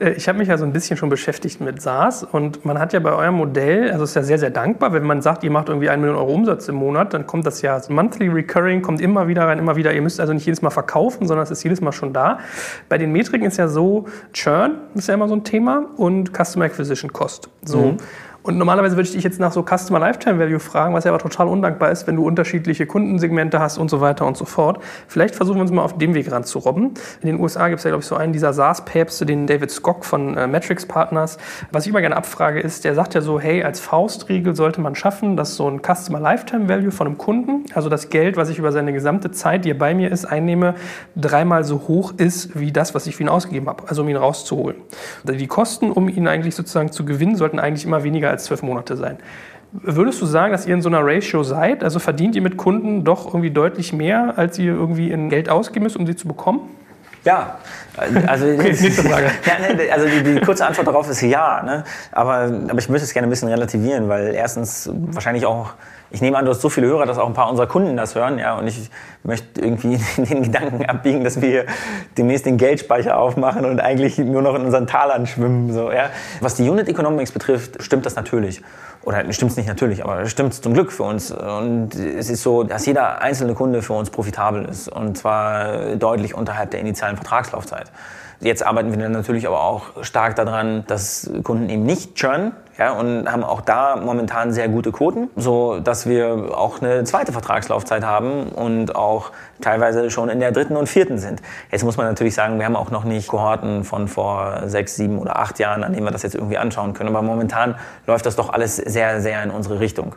Äh, ich habe mich ja so ein bisschen schon beschäftigt mit SaaS und man hat ja bei eurem Modell, also ist ja sehr, sehr dankbar, wenn man sagt, ihr macht irgendwie 1 Million Euro Umsatz im Monat, dann kommt das ja Monthly Recurring, kommt immer wieder rein, immer wieder. Ihr müsst also nicht jedes Mal verkaufen, sondern es ist jedes Mal schon da. Bei den Metriken ist ja so, Churn ist ja immer so ein Thema und Customer Acquisition Cost. So. Mhm. Und normalerweise würde ich dich jetzt nach so Customer Lifetime Value fragen, was ja aber total undankbar ist, wenn du unterschiedliche Kundensegmente hast und so weiter und so fort. Vielleicht versuchen wir uns mal auf dem Weg ranzurobben. In den USA gibt es ja, glaube ich, so einen dieser SaaS-Päpste, den David Skock von äh, Matrix Partners. Was ich immer gerne abfrage, ist, der sagt ja so, hey, als Faustregel sollte man schaffen, dass so ein Customer Lifetime Value von einem Kunden, also das Geld, was ich über seine gesamte Zeit, die er bei mir ist, einnehme, dreimal so hoch ist, wie das, was ich für ihn ausgegeben habe, also um ihn rauszuholen. Die Kosten, um ihn eigentlich sozusagen zu gewinnen, sollten eigentlich immer weniger als als zwölf Monate sein. Würdest du sagen, dass ihr in so einer Ratio seid? Also verdient ihr mit Kunden doch irgendwie deutlich mehr, als ihr irgendwie in Geld ausgeben müsst, um sie zu bekommen? Ja, also, okay, ja, ne, also die, die, kurze Antwort darauf ist ja. Ne? Aber, aber ich möchte es gerne ein bisschen relativieren, weil erstens wahrscheinlich auch ich nehme an, du hast so viele Hörer, dass auch ein paar unserer Kunden das hören, ja, und ich möchte irgendwie den Gedanken abbiegen, dass wir demnächst den Geldspeicher aufmachen und eigentlich nur noch in unseren Talern schwimmen, so, ja. Was die Unit Economics betrifft, stimmt das natürlich. Oder stimmt es nicht natürlich, aber stimmt es zum Glück für uns. Und es ist so, dass jeder einzelne Kunde für uns profitabel ist. Und zwar deutlich unterhalb der initialen Vertragslaufzeit. Jetzt arbeiten wir natürlich aber auch stark daran, dass Kunden eben nicht churn, ja, und haben auch da momentan sehr gute Quoten, so dass wir auch eine zweite Vertragslaufzeit haben und auch teilweise schon in der dritten und vierten sind. Jetzt muss man natürlich sagen, wir haben auch noch nicht Kohorten von vor sechs, sieben oder acht Jahren, an denen wir das jetzt irgendwie anschauen können. Aber momentan läuft das doch alles sehr, sehr in unsere Richtung.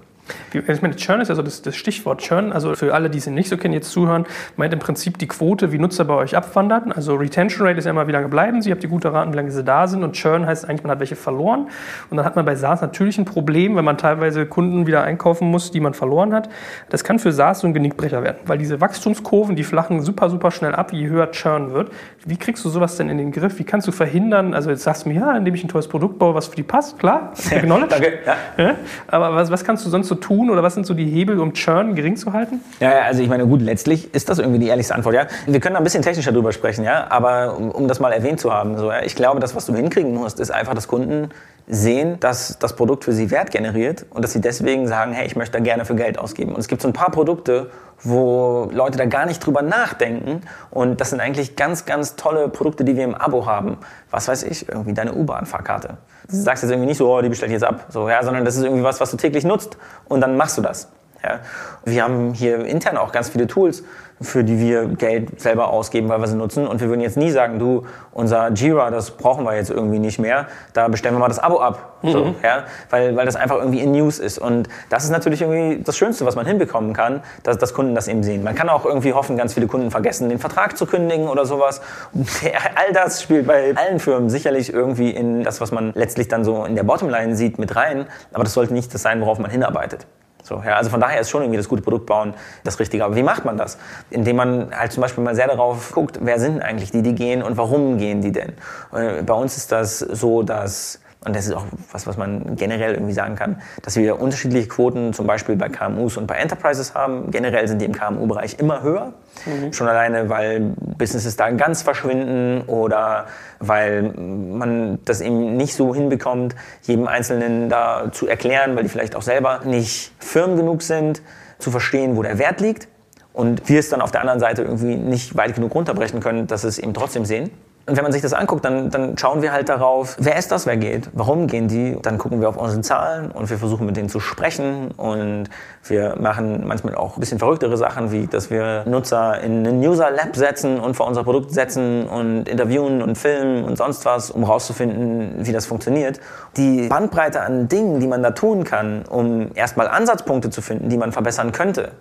Ich meine, Churn ist also das, das, Stichwort Churn. Also für alle, die es nicht so kennen, jetzt zuhören, meint im Prinzip die Quote, wie Nutzer bei euch abwandern. Also Retention Rate ist ja immer, wie lange bleiben sie, habt die gute Raten, wie lange sie da sind. Und Churn heißt eigentlich, man hat welche verloren. Und dann hat man bei SaaS natürlich ein Problem, wenn man teilweise Kunden wieder einkaufen muss, die man verloren hat. Das kann für SaaS so ein Genickbrecher werden, weil diese Wachstumskurven, die flachen super, super schnell ab, je höher Churn wird. Wie kriegst du sowas denn in den Griff? Wie kannst du verhindern, also jetzt sagst du mir, ja, indem ich ein tolles Produkt baue, was für die passt, klar, acknowledged. Danke, ja. Aber was, was kannst du sonst so tun oder was sind so die Hebel, um Churn gering zu halten? Ja, also ich meine, gut, letztlich ist das irgendwie die ehrlichste Antwort. Ja? Wir können da ein bisschen technischer drüber sprechen, ja? aber um, um das mal erwähnt zu haben, so, ja? ich glaube, das, was du hinkriegen musst, ist einfach, dass Kunden sehen, dass das Produkt für sie Wert generiert und dass sie deswegen sagen, hey, ich möchte da gerne für Geld ausgeben. Und es gibt so ein paar Produkte, wo Leute da gar nicht drüber nachdenken und das sind eigentlich ganz, ganz tolle Produkte, die wir im Abo haben. Was weiß ich, irgendwie deine U-Bahn-Fahrkarte. Du sagst jetzt irgendwie nicht so, oh, die bestelle ich jetzt ab, so, ja, sondern das ist irgendwie was, was du täglich nutzt und dann machst du das. Ja. Wir haben hier intern auch ganz viele Tools, für die wir Geld selber ausgeben, weil wir sie nutzen. Und wir würden jetzt nie sagen, du, unser Jira, das brauchen wir jetzt irgendwie nicht mehr, da bestellen wir mal das Abo ab. Mhm. So, ja? weil, weil das einfach irgendwie in News ist. Und das ist natürlich irgendwie das Schönste, was man hinbekommen kann, dass, dass Kunden das eben sehen. Man kann auch irgendwie hoffen, ganz viele Kunden vergessen, den Vertrag zu kündigen oder sowas. Und all das spielt bei allen Firmen sicherlich irgendwie in das, was man letztlich dann so in der Bottomline sieht, mit rein. Aber das sollte nicht das sein, worauf man hinarbeitet. So, ja, also von daher ist schon irgendwie das gute Produkt bauen das Richtige. Aber wie macht man das? Indem man halt zum Beispiel mal sehr darauf guckt, wer sind eigentlich die, die gehen und warum gehen die denn? Äh, bei uns ist das so, dass und das ist auch was, was man generell irgendwie sagen kann, dass wir unterschiedliche Quoten zum Beispiel bei KMUs und bei Enterprises haben. Generell sind die im KMU-Bereich immer höher. Mhm. Schon alleine, weil Businesses da ganz verschwinden oder weil man das eben nicht so hinbekommt, jedem Einzelnen da zu erklären, weil die vielleicht auch selber nicht firm genug sind, zu verstehen, wo der Wert liegt. Und wir es dann auf der anderen Seite irgendwie nicht weit genug runterbrechen können, dass sie es eben trotzdem sehen. Und wenn man sich das anguckt, dann, dann schauen wir halt darauf, wer ist das, wer geht, warum gehen die. Dann gucken wir auf unsere Zahlen und wir versuchen mit denen zu sprechen. Und wir machen manchmal auch ein bisschen verrücktere Sachen, wie dass wir Nutzer in ein User Lab setzen und vor unser Produkt setzen und interviewen und filmen und sonst was, um rauszufinden, wie das funktioniert. Die Bandbreite an Dingen, die man da tun kann, um erstmal Ansatzpunkte zu finden, die man verbessern könnte,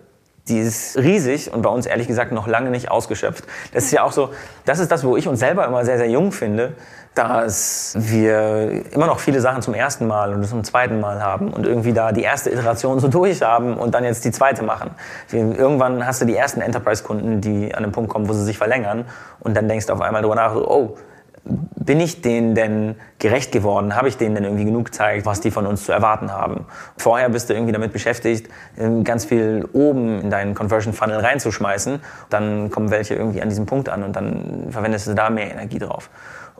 die ist riesig und bei uns ehrlich gesagt noch lange nicht ausgeschöpft. Das ist ja auch so, das ist das, wo ich uns selber immer sehr, sehr jung finde, dass wir immer noch viele Sachen zum ersten Mal und zum zweiten Mal haben und irgendwie da die erste Iteration so durch haben und dann jetzt die zweite machen. Irgendwann hast du die ersten Enterprise-Kunden, die an den Punkt kommen, wo sie sich verlängern und dann denkst du auf einmal darüber nach, oh, bin ich denen denn gerecht geworden? Habe ich denen denn irgendwie genug gezeigt, was die von uns zu erwarten haben? Vorher bist du irgendwie damit beschäftigt, ähm, ganz viel oben in deinen Conversion Funnel reinzuschmeißen. Dann kommen welche irgendwie an diesem Punkt an und dann verwendest du da mehr Energie drauf.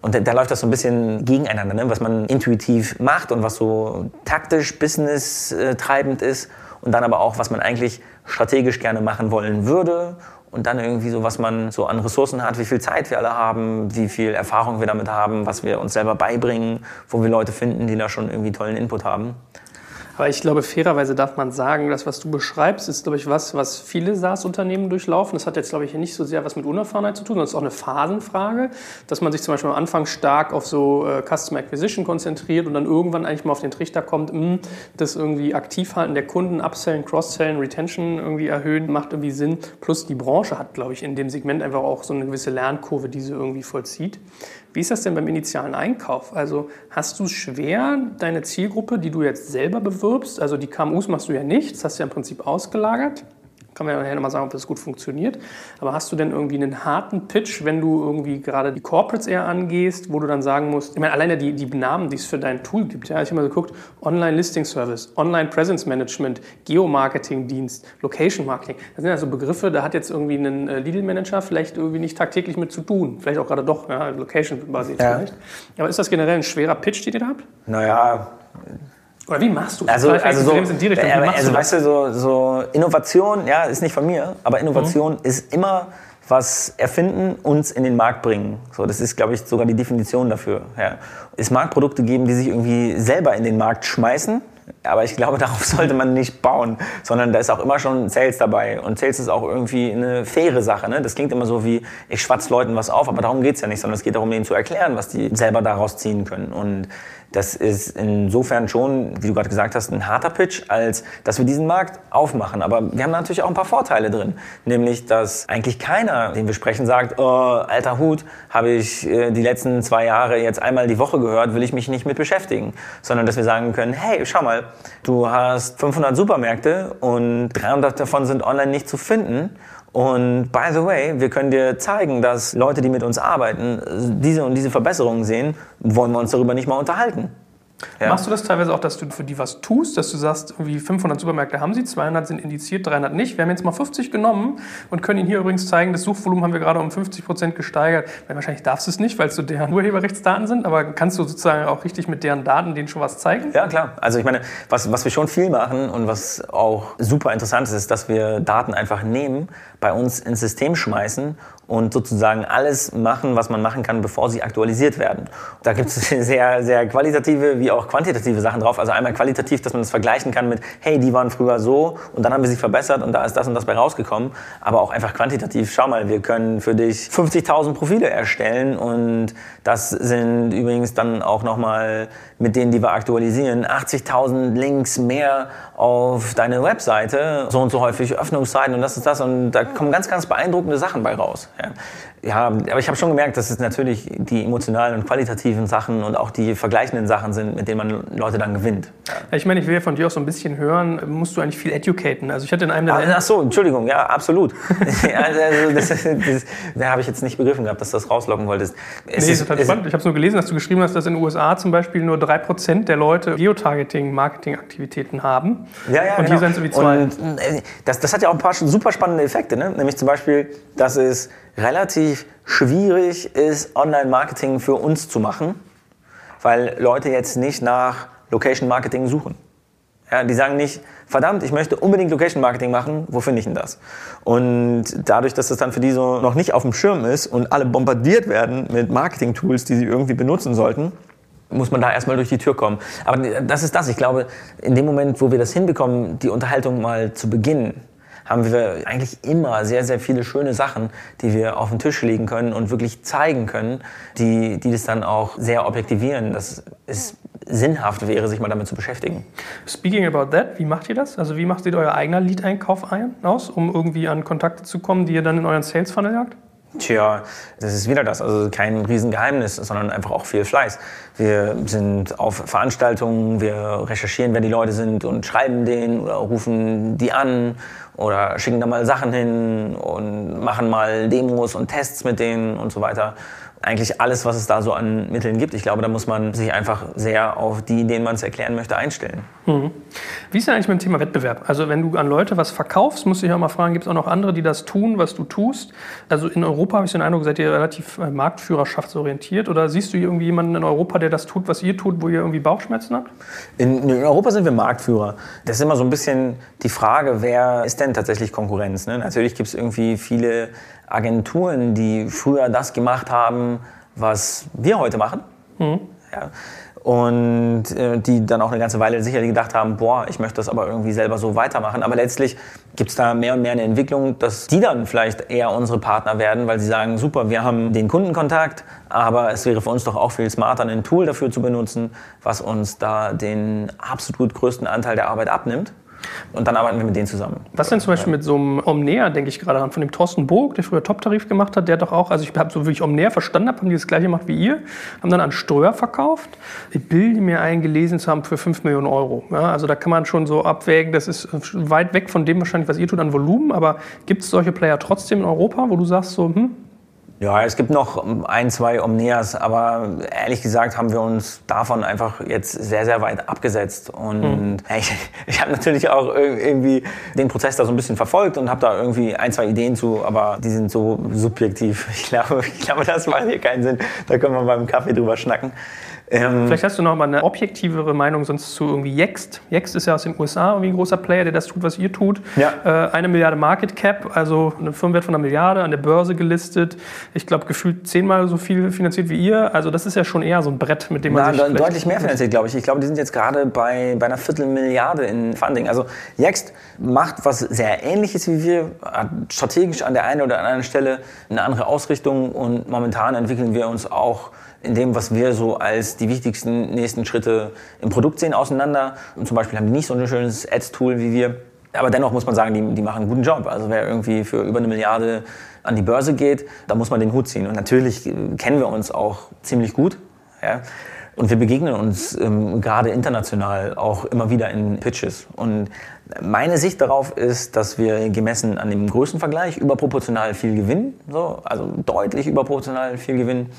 Und da, läuft das so ein bisschen gegeneinander, ne? was man intuitiv macht und was so taktisch, business treibend ist und dann aber auch, was man eigentlich strategisch gerne machen wollen würde und dann irgendwie so, was man so an Ressourcen hat, wie viel Zeit wir alle haben, wie viel Erfahrung wir damit haben, was wir uns selber beibringen, wo wir Leute finden, die da schon irgendwie tollen Input haben. Aber ich glaube, fairerweise darf man sagen, das, was du beschreibst, ist, glaube ich, was, was viele SaaS-Unternehmen durchlaufen. Das hat jetzt, glaube ich, nicht so sehr was mit Unerfahrenheit zu tun, sondern es ist auch eine Phasenfrage, dass man sich zum Beispiel am Anfang stark auf so äh, Customer Acquisition konzentriert und dann irgendwann eigentlich mal auf den Trichter kommt, mh, hm, das irgendwie Aktivhalten der Kunden, Upsellen, Cross-Sellen, Retention irgendwie erhöhen, macht irgendwie Sinn. Plus die Branche hat, glaube ich, in dem Segment einfach auch so eine gewisse Lernkurve, die sie irgendwie vollzieht. Wie ist das denn beim initialen Einkauf? Also hast du es schwer, deine Zielgruppe, die du jetzt selber bewirbst, also die KMUs machst du ja nicht, das hast du ja im Prinzip ausgelagert, kann man ja nachher nochmal sagen, ob das gut funktioniert. Aber hast du denn irgendwie einen harten Pitch, wenn du irgendwie gerade die Corporates eher angehst, wo du dann sagen musst, ich meine, alleine die, die Namen, die es für dein Tool gibt, ja, ich habe mal geguckt, Online Listing Service, Online Presence Management, Geomarketing Dienst, Location Marketing. Das sind ja so Begriffe, da hat jetzt irgendwie ein äh, Lidl Manager vielleicht irgendwie nicht tagtäglich mit zu tun. Vielleicht auch gerade doch, ja, Location basiert ja. vielleicht. Aber ist das generell ein schwerer Pitch, den ihr da habt? Naja, oder wie machst du das? Also, also, so, in die Richtung. Wie also weißt du, so, so Innovation, ja, ist nicht von mir, aber Innovation mhm. ist immer was erfinden, uns in den Markt bringen. So, das ist, glaube ich, sogar die Definition dafür. Ja. Es mag Produkte geben, die sich irgendwie selber in den Markt schmeißen, aber ich glaube, darauf sollte man nicht bauen, sondern da ist auch immer schon Sales dabei. Und Sales ist auch irgendwie eine faire Sache. Ne? Das klingt immer so wie, ich schwatze Leuten was auf, aber darum geht es ja nicht, sondern es geht darum, ihnen zu erklären, was die selber daraus ziehen können. Und das ist insofern schon, wie du gerade gesagt hast, ein harter Pitch, als dass wir diesen Markt aufmachen. Aber wir haben natürlich auch ein paar Vorteile drin. Nämlich, dass eigentlich keiner, den wir sprechen, sagt, oh, alter Hut, habe ich äh, die letzten zwei Jahre jetzt einmal die Woche gehört, will ich mich nicht mit beschäftigen. Sondern, dass wir sagen können, hey, schau mal, du hast 500 Supermärkte und 300 davon sind online nicht zu finden. Und by the way, wir können dir zeigen, dass Leute, die mit uns arbeiten, diese und diese Verbesserungen sehen, wollen wir uns darüber nicht mal unterhalten. Ja. Machst du das teilweise auch, dass du für die was tust, dass du sagst, irgendwie 500 Supermärkte haben sie, 200 sind indiziert, 300 nicht. Wir haben jetzt mal 50 genommen und können Ihnen hier übrigens zeigen, das Suchvolumen haben wir gerade um 50 Prozent gesteigert. Weil wahrscheinlich darfst du es nicht, weil es so deren Urheberrechtsdaten sind, aber kannst du sozusagen auch richtig mit deren Daten denen schon was zeigen? Ja, klar. Also ich meine, was, was wir schon viel machen und was auch super interessant ist, ist, dass wir Daten einfach nehmen, bei uns ins System schmeißen und sozusagen alles machen, was man machen kann, bevor sie aktualisiert werden. Da gibt es sehr, sehr qualitative wie auch quantitative Sachen drauf. Also einmal qualitativ, dass man das vergleichen kann mit, hey, die waren früher so und dann haben wir sie verbessert und da ist das und das bei rausgekommen. Aber auch einfach quantitativ, schau mal, wir können für dich 50.000 Profile erstellen und das sind übrigens dann auch nochmal mit denen, die wir aktualisieren, 80.000 Links mehr auf deine Webseite, so und so häufig Öffnungszeiten und das ist das und da kommen ganz, ganz beeindruckende Sachen bei raus. Ja. Ja, aber ich habe schon gemerkt, dass es natürlich die emotionalen und qualitativen Sachen und auch die vergleichenden Sachen sind, mit denen man Leute dann gewinnt. Ja, ich meine, ich will ja von dir auch so ein bisschen hören, musst du eigentlich viel educaten? Also ich hatte in einem der ah, Ach so, Entschuldigung, ja, absolut. also das, das, das, da habe ich jetzt nicht begriffen gehabt, dass du das rauslocken wolltest. Es nee, ist total spannend. Ich habe es nur gelesen, dass du geschrieben hast, dass in den USA zum Beispiel nur 3% der Leute Geotargeting-Marketing-Aktivitäten haben. Ja, ja, Und genau. hier sind es wie zwei. Und, äh, das, das hat ja auch ein paar super spannende Effekte. Ne? Nämlich zum Beispiel, dass es relativ schwierig ist, Online-Marketing für uns zu machen, weil Leute jetzt nicht nach Location-Marketing suchen. Ja, die sagen nicht, verdammt, ich möchte unbedingt Location-Marketing machen, wo finde ich denn das? Und dadurch, dass das dann für die so noch nicht auf dem Schirm ist und alle bombardiert werden mit Marketing-Tools, die sie irgendwie benutzen sollten, muss man da erstmal durch die Tür kommen. Aber das ist das. Ich glaube, in dem Moment, wo wir das hinbekommen, die Unterhaltung mal zu beginnen, haben wir eigentlich immer sehr, sehr viele schöne Sachen, die wir auf den Tisch legen können und wirklich zeigen können, die, die das dann auch sehr objektivieren, dass es sinnhaft wäre, sich mal damit zu beschäftigen. Speaking about that, wie macht ihr das? Also wie macht ihr euer eigener Lead-Einkauf ein, aus, um irgendwie an Kontakte zu kommen, die ihr dann in euren Sales-Funnel jagt? Tja, das ist wieder das. Also kein Riesengeheimnis, sondern einfach auch viel Fleiß. Wir sind auf Veranstaltungen, wir recherchieren, wer die Leute sind und schreiben denen oder rufen die an oder schicken da mal Sachen hin und machen mal Demos und Tests mit denen und so weiter eigentlich alles, was es da so an Mitteln gibt. Ich glaube, da muss man sich einfach sehr auf die, denen man es erklären möchte, einstellen. Mhm. Wie ist denn eigentlich mit dem Thema Wettbewerb? Also wenn du an Leute was verkaufst, musst du dich auch mal fragen, gibt es auch noch andere, die das tun, was du tust? Also in Europa habe ich den Eindruck, seid ihr relativ äh, marktführerschaftsorientiert oder siehst du irgendwie jemanden in Europa, der das tut, was ihr tut, wo ihr irgendwie Bauchschmerzen habt? In, in Europa sind wir Marktführer. Das ist immer so ein bisschen die Frage, wer ist denn tatsächlich Konkurrenz? Ne? Natürlich gibt es irgendwie viele Agenturen, die früher das gemacht haben, was wir heute machen. Mhm. Ja. Und äh, die dann auch eine ganze Weile sicherlich gedacht haben, boah, ich möchte das aber irgendwie selber so weitermachen. Aber letztlich gibt es da mehr und mehr eine Entwicklung, dass die dann vielleicht eher unsere Partner werden, weil sie sagen, super, wir haben den Kundenkontakt, aber es wäre für uns doch auch viel smarter, ein Tool dafür zu benutzen, was uns da den absolut größten Anteil der Arbeit abnimmt. Und dann arbeiten wir mit denen zusammen. Was denn zum Beispiel mit so einem Omnea, denke ich gerade an, von dem Thorsten Burg, der früher Top-Tarif gemacht hat, der hat doch auch, also ich habe so wie ich Omnea verstanden habe, haben die das gleiche gemacht wie ihr, haben dann an Ströer verkauft, die bilde mir eingelesen zu haben für 5 Millionen Euro. Ja, also da kann man schon so abwägen, das ist weit weg von dem wahrscheinlich, was ihr tut an Volumen, aber gibt es solche Player trotzdem in Europa, wo du sagst so, hm, ja, es gibt noch ein, zwei Omnias, aber ehrlich gesagt haben wir uns davon einfach jetzt sehr, sehr weit abgesetzt. Und mhm. ich, ich habe natürlich auch irgendwie den Prozess da so ein bisschen verfolgt und habe da irgendwie ein, zwei Ideen zu, aber die sind so subjektiv. Ich glaube, ich glaube, das macht hier keinen Sinn. Da können wir beim Kaffee drüber schnacken. Ähm, Vielleicht hast du noch mal eine objektivere Meinung sonst zu irgendwie Yext. Yext ist ja aus den USA irgendwie ein großer Player, der das tut, was ihr tut. Ja. Äh, eine Milliarde Market Cap, also ein Firmenwert von einer Milliarde, an der Börse gelistet. Ich glaube, gefühlt zehnmal so viel finanziert wie ihr. Also das ist ja schon eher so ein Brett, mit dem man Na, sich deutlich mehr finanziert, glaube ich. Ich glaube, die sind jetzt gerade bei, bei einer Viertelmilliarde in Funding. Also Yext macht was sehr Ähnliches wie wir, hat strategisch an der einen oder anderen Stelle eine andere Ausrichtung und momentan entwickeln wir uns auch in dem, was wir so als die wichtigsten nächsten Schritte im Produkt sehen, auseinander. Und zum Beispiel haben die nicht so ein schönes Ads-Tool wie wir. Aber dennoch muss man sagen, die, die machen einen guten Job. Also wer irgendwie für über eine Milliarde an die Börse geht, da muss man den Hut ziehen. Und natürlich äh, kennen wir uns auch ziemlich gut. Ja? Und wir begegnen uns ähm, gerade international auch immer wieder in Pitches. Und meine Sicht darauf ist, dass wir gemessen an dem Größenvergleich überproportional viel gewinnen. So, also deutlich überproportional viel gewinnen.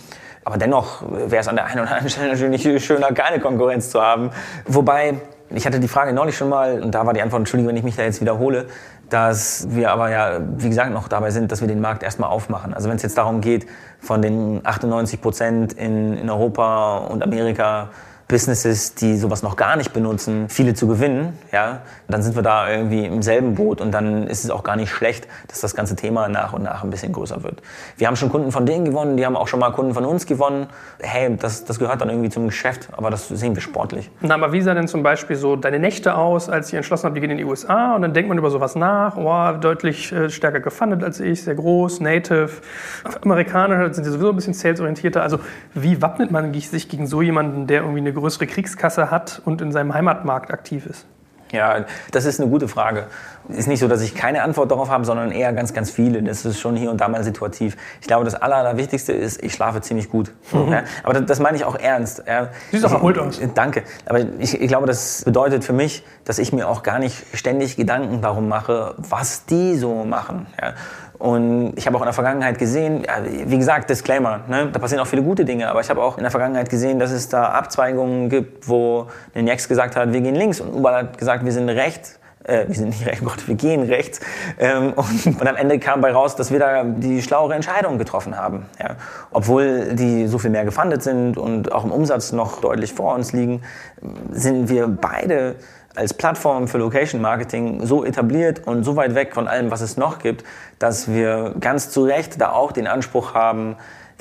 Aber dennoch wäre es an der einen oder anderen Stelle natürlich schöner, keine Konkurrenz zu haben. Wobei, ich hatte die Frage neulich schon mal, und da war die Antwort, entschuldige, wenn ich mich da jetzt wiederhole, dass wir aber ja, wie gesagt, noch dabei sind, dass wir den Markt erstmal aufmachen. Also wenn es jetzt darum geht, von den 98 Prozent in, in Europa und Amerika Businesses, die sowas noch gar nicht benutzen, viele zu gewinnen, ja, dann sind wir da irgendwie im selben Boot und dann ist es auch gar nicht schlecht, dass das ganze Thema nach und nach ein bisschen größer wird. Wir haben schon Kunden von denen gewonnen, die haben auch schon mal Kunden von uns gewonnen. Hey, das, das gehört dann irgendwie zum Geschäft, aber das sehen wir sportlich. Na, aber wie sah denn zum Beispiel so deine Nächte aus, als ihr entschlossen habt, wir gehen in die USA und dann denkt man über sowas nach, oh, deutlich äh, stärker gefundet als ich, sehr groß, native. Amerikaner sind ja sowieso ein bisschen salesorientierter. Also wie wappnet man sich gegen so jemanden, der irgendwie eine größere Kriegskasse hat und in seinem Heimatmarkt aktiv ist? Ja, das ist eine gute Frage. Ist nicht so, dass ich keine Antwort darauf habe, sondern eher ganz, ganz viele. Das ist schon hier und da mal situativ. Ich glaube, das Aller, Allerwichtigste ist, ich schlafe ziemlich gut. Ja, aber das, das meine ich auch ernst. Ja. Siehst Ich- erholt aus. Danke. Aber ich, ich glaube, das bedeutet für mich, dass ich mir auch gar nicht ständig Gedanken darum mache, was die so machen. Ja. Und ich habe auch in der Vergangenheit gesehen, wie gesagt, Disclaimer, ne, da passieren auch viele gute Dinge, aber ich habe auch in der Vergangenheit gesehen, dass es da Abzweigungen gibt, wo ein gesagt hat, wir gehen links und Uber hat gesagt, wir sind rechts. Äh, wir sind nicht rechts, Gott, wir gehen rechts. Ähm, und, und am Ende kam bei raus, dass wir da die schlauere Entscheidung getroffen haben. Ja. Obwohl die so viel mehr gefundet sind und auch im Umsatz noch deutlich vor uns liegen, sind wir beide als Plattform für Location Marketing so etabliert und so weit weg von allem, was es noch gibt, dass wir ganz zu Recht da auch den Anspruch haben,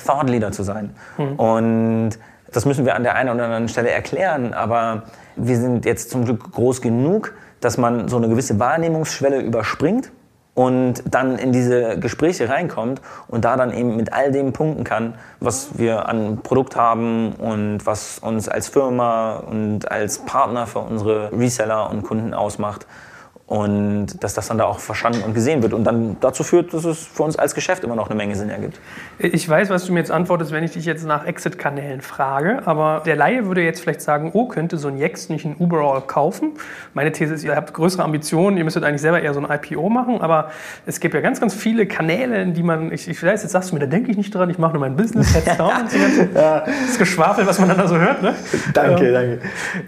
Thought Leader zu sein. Und das müssen wir an der einen oder anderen Stelle erklären, aber wir sind jetzt zum Glück groß genug, dass man so eine gewisse Wahrnehmungsschwelle überspringt und dann in diese Gespräche reinkommt und da dann eben mit all dem punkten kann, was wir an Produkt haben und was uns als Firma und als Partner für unsere Reseller und Kunden ausmacht. Und dass das dann da auch verstanden und gesehen wird und dann dazu führt, dass es für uns als Geschäft immer noch eine Menge Sinn ergibt. Ich weiß, was du mir jetzt antwortest, wenn ich dich jetzt nach Exit-Kanälen frage, aber der Laie würde jetzt vielleicht sagen, oh, könnte so ein Jext nicht ein Uberall kaufen? Meine These ist, ihr habt größere Ambitionen, ihr müsstet eigentlich selber eher so ein IPO machen, aber es gibt ja ganz, ganz viele Kanäle, in die man, ich, ich weiß, jetzt sagst du mir, da denke ich nicht dran, ich mache nur mein Business, heads down und so ganze, das Geschwafel, was man dann da so hört, ne? Danke, Ähm, danke.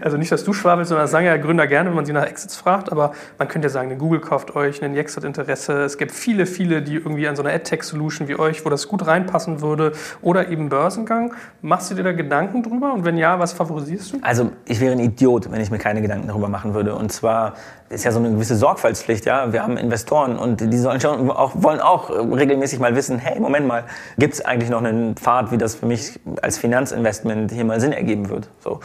Also nicht, dass du schwafelst, sondern das sagen ja Gründer gerne, wenn man sie nach Exits fragt, aber man könnte ja sagen, eine Google kauft euch, ein Yext hat Interesse. Es gibt viele, viele, die irgendwie an so einer AdTech-Solution wie euch, wo das gut reinpassen würde oder eben Börsengang. Machst du dir da Gedanken drüber und wenn ja, was favorisierst du? Also ich wäre ein Idiot, wenn ich mir keine Gedanken darüber machen würde. Und zwar ist ja so eine gewisse Sorgfaltspflicht, ja. Wir haben Investoren und die sollen schon auch, wollen auch regelmäßig mal wissen, hey, Moment mal, gibt es eigentlich noch einen Pfad, wie das für mich als Finanzinvestment hier mal Sinn ergeben wird? So.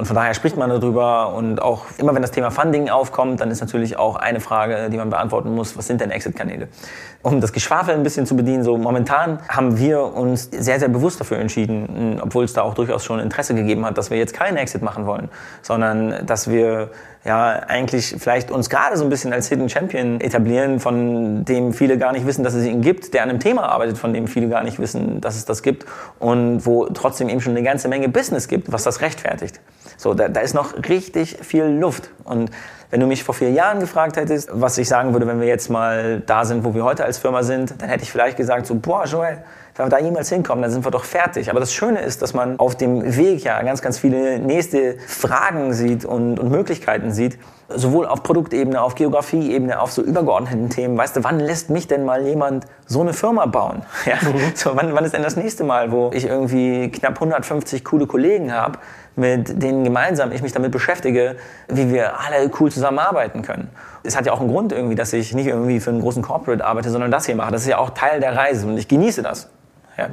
Und von daher spricht man darüber und auch immer wenn das Thema Funding aufkommt, dann ist natürlich auch eine Frage, die man beantworten muss, was sind denn Exit-Kanäle? Um das Geschwafel ein bisschen zu bedienen, so momentan haben wir uns sehr, sehr bewusst dafür entschieden, obwohl es da auch durchaus schon Interesse gegeben hat, dass wir jetzt keinen Exit machen wollen, sondern dass wir ja eigentlich vielleicht uns gerade so ein bisschen als Hidden Champion etablieren, von dem viele gar nicht wissen, dass es ihn gibt, der an einem Thema arbeitet, von dem viele gar nicht wissen, dass es das gibt und wo trotzdem eben schon eine ganze Menge Business gibt, was das rechtfertigt. So, da, da ist noch richtig viel Luft. Und Wenn du mich vor vier Jahren gefragt hättest, was ich sagen würde, wenn wir jetzt mal da sind, wo wir heute als Firma sind, dann hätte ich vielleicht gesagt so, boah, Joel, wenn wir da jemals hinkommen, dann sind wir doch fertig. Aber das Schöne ist, dass man auf dem Weg ja ganz, ganz viele nächste Fragen sieht und, und Möglichkeiten sieht. Sowohl auf Produktebene, auf Geografieebene, auf so übergeordneten Themen. Weißt du, wann lässt mich denn mal jemand so eine Firma bauen? Ja? So, wann, wann ist denn das nächste Mal, wo ich irgendwie knapp 150 coole Kollegen habe, mit denen gemeinsam ich mich damit beschäftige, wie wir alle cool zusammenarbeiten können? Es hat ja auch einen Grund irgendwie, dass ich nicht irgendwie für einen großen Corporate arbeite, sondern das hier mache. Das ist ja auch Teil der Reise und ich genieße das. Ja.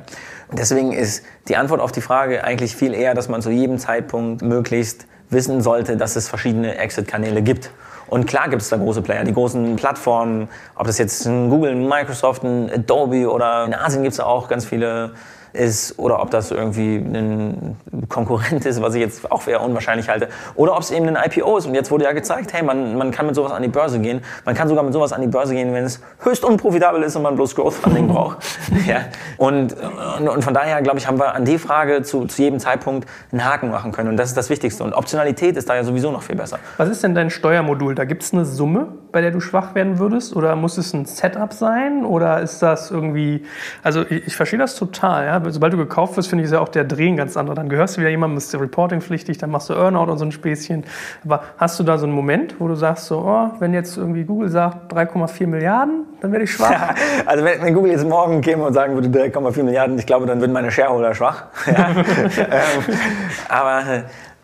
Deswegen ist die Antwort auf die Frage eigentlich viel eher, dass man zu jedem Zeitpunkt möglichst wissen sollte, dass es verschiedene Exit-Kanäle gibt. Und klar gibt es da große Player, die großen Plattformen, ob das jetzt ein Google, ein Microsoft, ein Adobe oder in Asien gibt es auch ganz viele ist oder ob das irgendwie ein Konkurrent ist, was ich jetzt auch eher unwahrscheinlich halte, oder ob es eben ein IPO ist. Und jetzt wurde ja gezeigt, hey, man, man kann mit sowas an die Börse gehen. Man kann sogar mit sowas an die Börse gehen, wenn es höchst unprofitabel ist und man bloß Growth Funding braucht. ja. und, und von daher, glaube ich, haben wir an die Frage zu, zu jedem Zeitpunkt einen Haken machen können. Und das ist das Wichtigste. Und Optionalität ist da ja sowieso noch viel besser. Was ist denn dein Steuermodul? Da gibt es eine Summe, bei der du schwach werden würdest? Oder muss es ein Setup sein? Oder ist das irgendwie, also ich, ich verstehe das total, ja sobald du gekauft wirst, finde ich, ist ja auch der Drehen ganz andere. Dann gehörst du wieder jemandem, bist du reportingpflichtig, dann machst du Earnout und so ein Späßchen. Aber hast du da so einen Moment, wo du sagst, so, oh, wenn jetzt irgendwie Google sagt 3,4 Milliarden, dann werde ich schwach? Ja, also wenn, wenn, Google jetzt morgen käme und sagen würde 3,4 Milliarden, ich glaube, dann würden meine Shareholder schwach. Ja. ähm, aber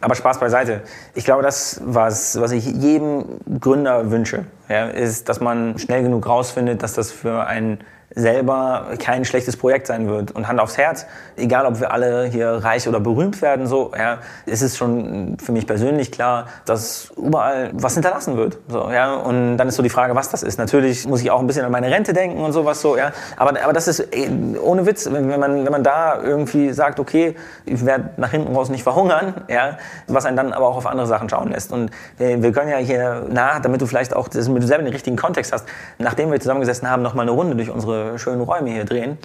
aber Spaß beiseite. Ich glaube, das, was, was ich jedem Gründer wünsche, ja, ist, dass man schnell genug rausfindet, dass das für einen selber kein schlechtes Projekt sein wird. Und Hand aufs Herz, egal ob wir alle hier reich oder berühmt werden, so, ja, ist es schon für mich persönlich klar, dass überall was hinterlassen wird. So, ja. Und dann ist so die Frage, was das ist. Natürlich muss ich auch ein bisschen an meine Rente denken und sowas so, ja. Aber, aber das ist ey, ohne Witz, wenn, man, wenn man da irgendwie sagt, okay, ich werde nach hinten raus nicht verhungern, ja, was einen dann aber auch auf andere Sachen schauen lässt. Und wir, wir können ja hier nach, damit du vielleicht auch, damit du selber den richtigen Kontext hast, nachdem wir zusammengesessen haben, noch mal eine Runde durch unsere schönen Räume hier drehen.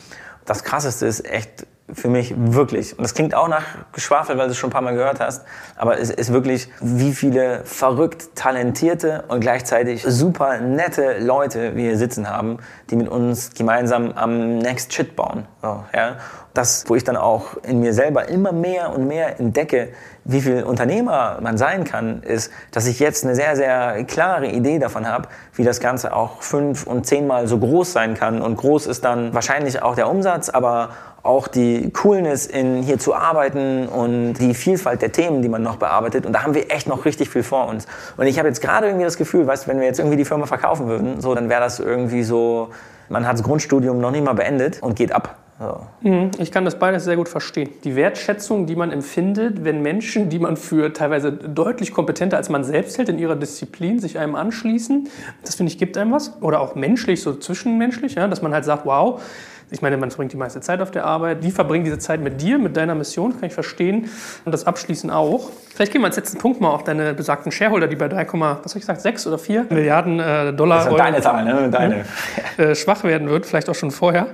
Das Krasseste ist echt für mich wirklich, und das klingt auch nach Geschwafel, weil du es schon ein paar Mal gehört hast, aber es ist wirklich, wie viele verrückt talentierte und gleichzeitig super nette Leute wir hier sitzen haben, die mit uns gemeinsam am Next Shit bauen. So, ja? Das, wo ich dann auch in mir selber immer mehr und mehr entdecke, wie viel Unternehmer man sein kann, ist, dass ich jetzt eine sehr, sehr klare Idee davon habe, wie das Ganze auch fünf und zehnmal so groß sein kann. Und groß ist dann wahrscheinlich auch der Umsatz, aber auch die Coolness in hier zu arbeiten und die Vielfalt der Themen, die man noch bearbeitet. Und da haben wir echt noch richtig viel vor uns. Und ich habe jetzt gerade irgendwie das Gefühl, weißt, wenn wir jetzt irgendwie die Firma verkaufen würden, so, dann wäre das irgendwie so, man hat das Grundstudium noch nicht mal beendet und geht ab. So. Mhm. Ich kann das beides sehr gut verstehen. Die Wertschätzung, die man empfindet, wenn Menschen, die man für teilweise deutlich kompetenter als man selbst hält in ihrer Disziplin, sich einem anschließen, das finde ich gibt einem was. Oder auch menschlich, so zwischenmenschlich, ja, dass man halt sagt, wow, ich meine, man verbringt die meiste Zeit auf der Arbeit. Die verbringen diese Zeit mit dir, mit deiner Mission, kann ich verstehen. Und das Abschließen auch. Vielleicht gehen wir als letzten Punkt mal auf deine besagten Shareholder, die bei 3, was habe ich gesagt, 6 oder 4 Milliarden äh, Dollar das ist deine Zahl, ne? deine. Äh, schwach werden wird, vielleicht auch schon vorher.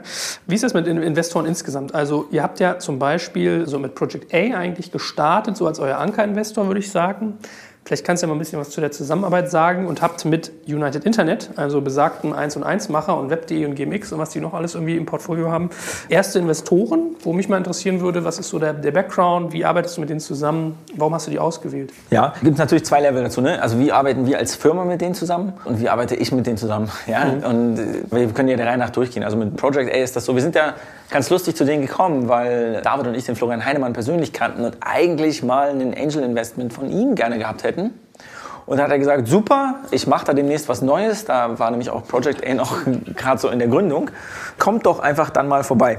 Wie ist das mit Investoren insgesamt? Also ihr habt ja zum Beispiel so mit Project A eigentlich gestartet, so als euer Ankerinvestor, würde ich sagen. Vielleicht kannst du ja mal ein bisschen was zu der Zusammenarbeit sagen und habt mit United Internet, also besagten 1 und 1 Macher und Web.de und GMX und was die noch alles irgendwie im Portfolio haben, erste Investoren, wo mich mal interessieren würde, was ist so der, der Background, wie arbeitest du mit denen zusammen, warum hast du die ausgewählt? Ja, gibt es natürlich zwei Level dazu. Ne? Also wie arbeiten wir als Firma mit denen zusammen und wie arbeite ich mit denen zusammen? Ja? Mhm. Und äh, wir können ja der Reihe nach durchgehen. Also mit Project A ist das so, wir sind ja ganz lustig zu denen gekommen, weil David und ich den Florian Heinemann persönlich kannten und eigentlich mal ein Angel Investment von ihm gerne gehabt hätten. Und dann hat er gesagt, super, ich mache da demnächst was Neues. Da war nämlich auch Project A noch gerade so in der Gründung. Kommt doch einfach dann mal vorbei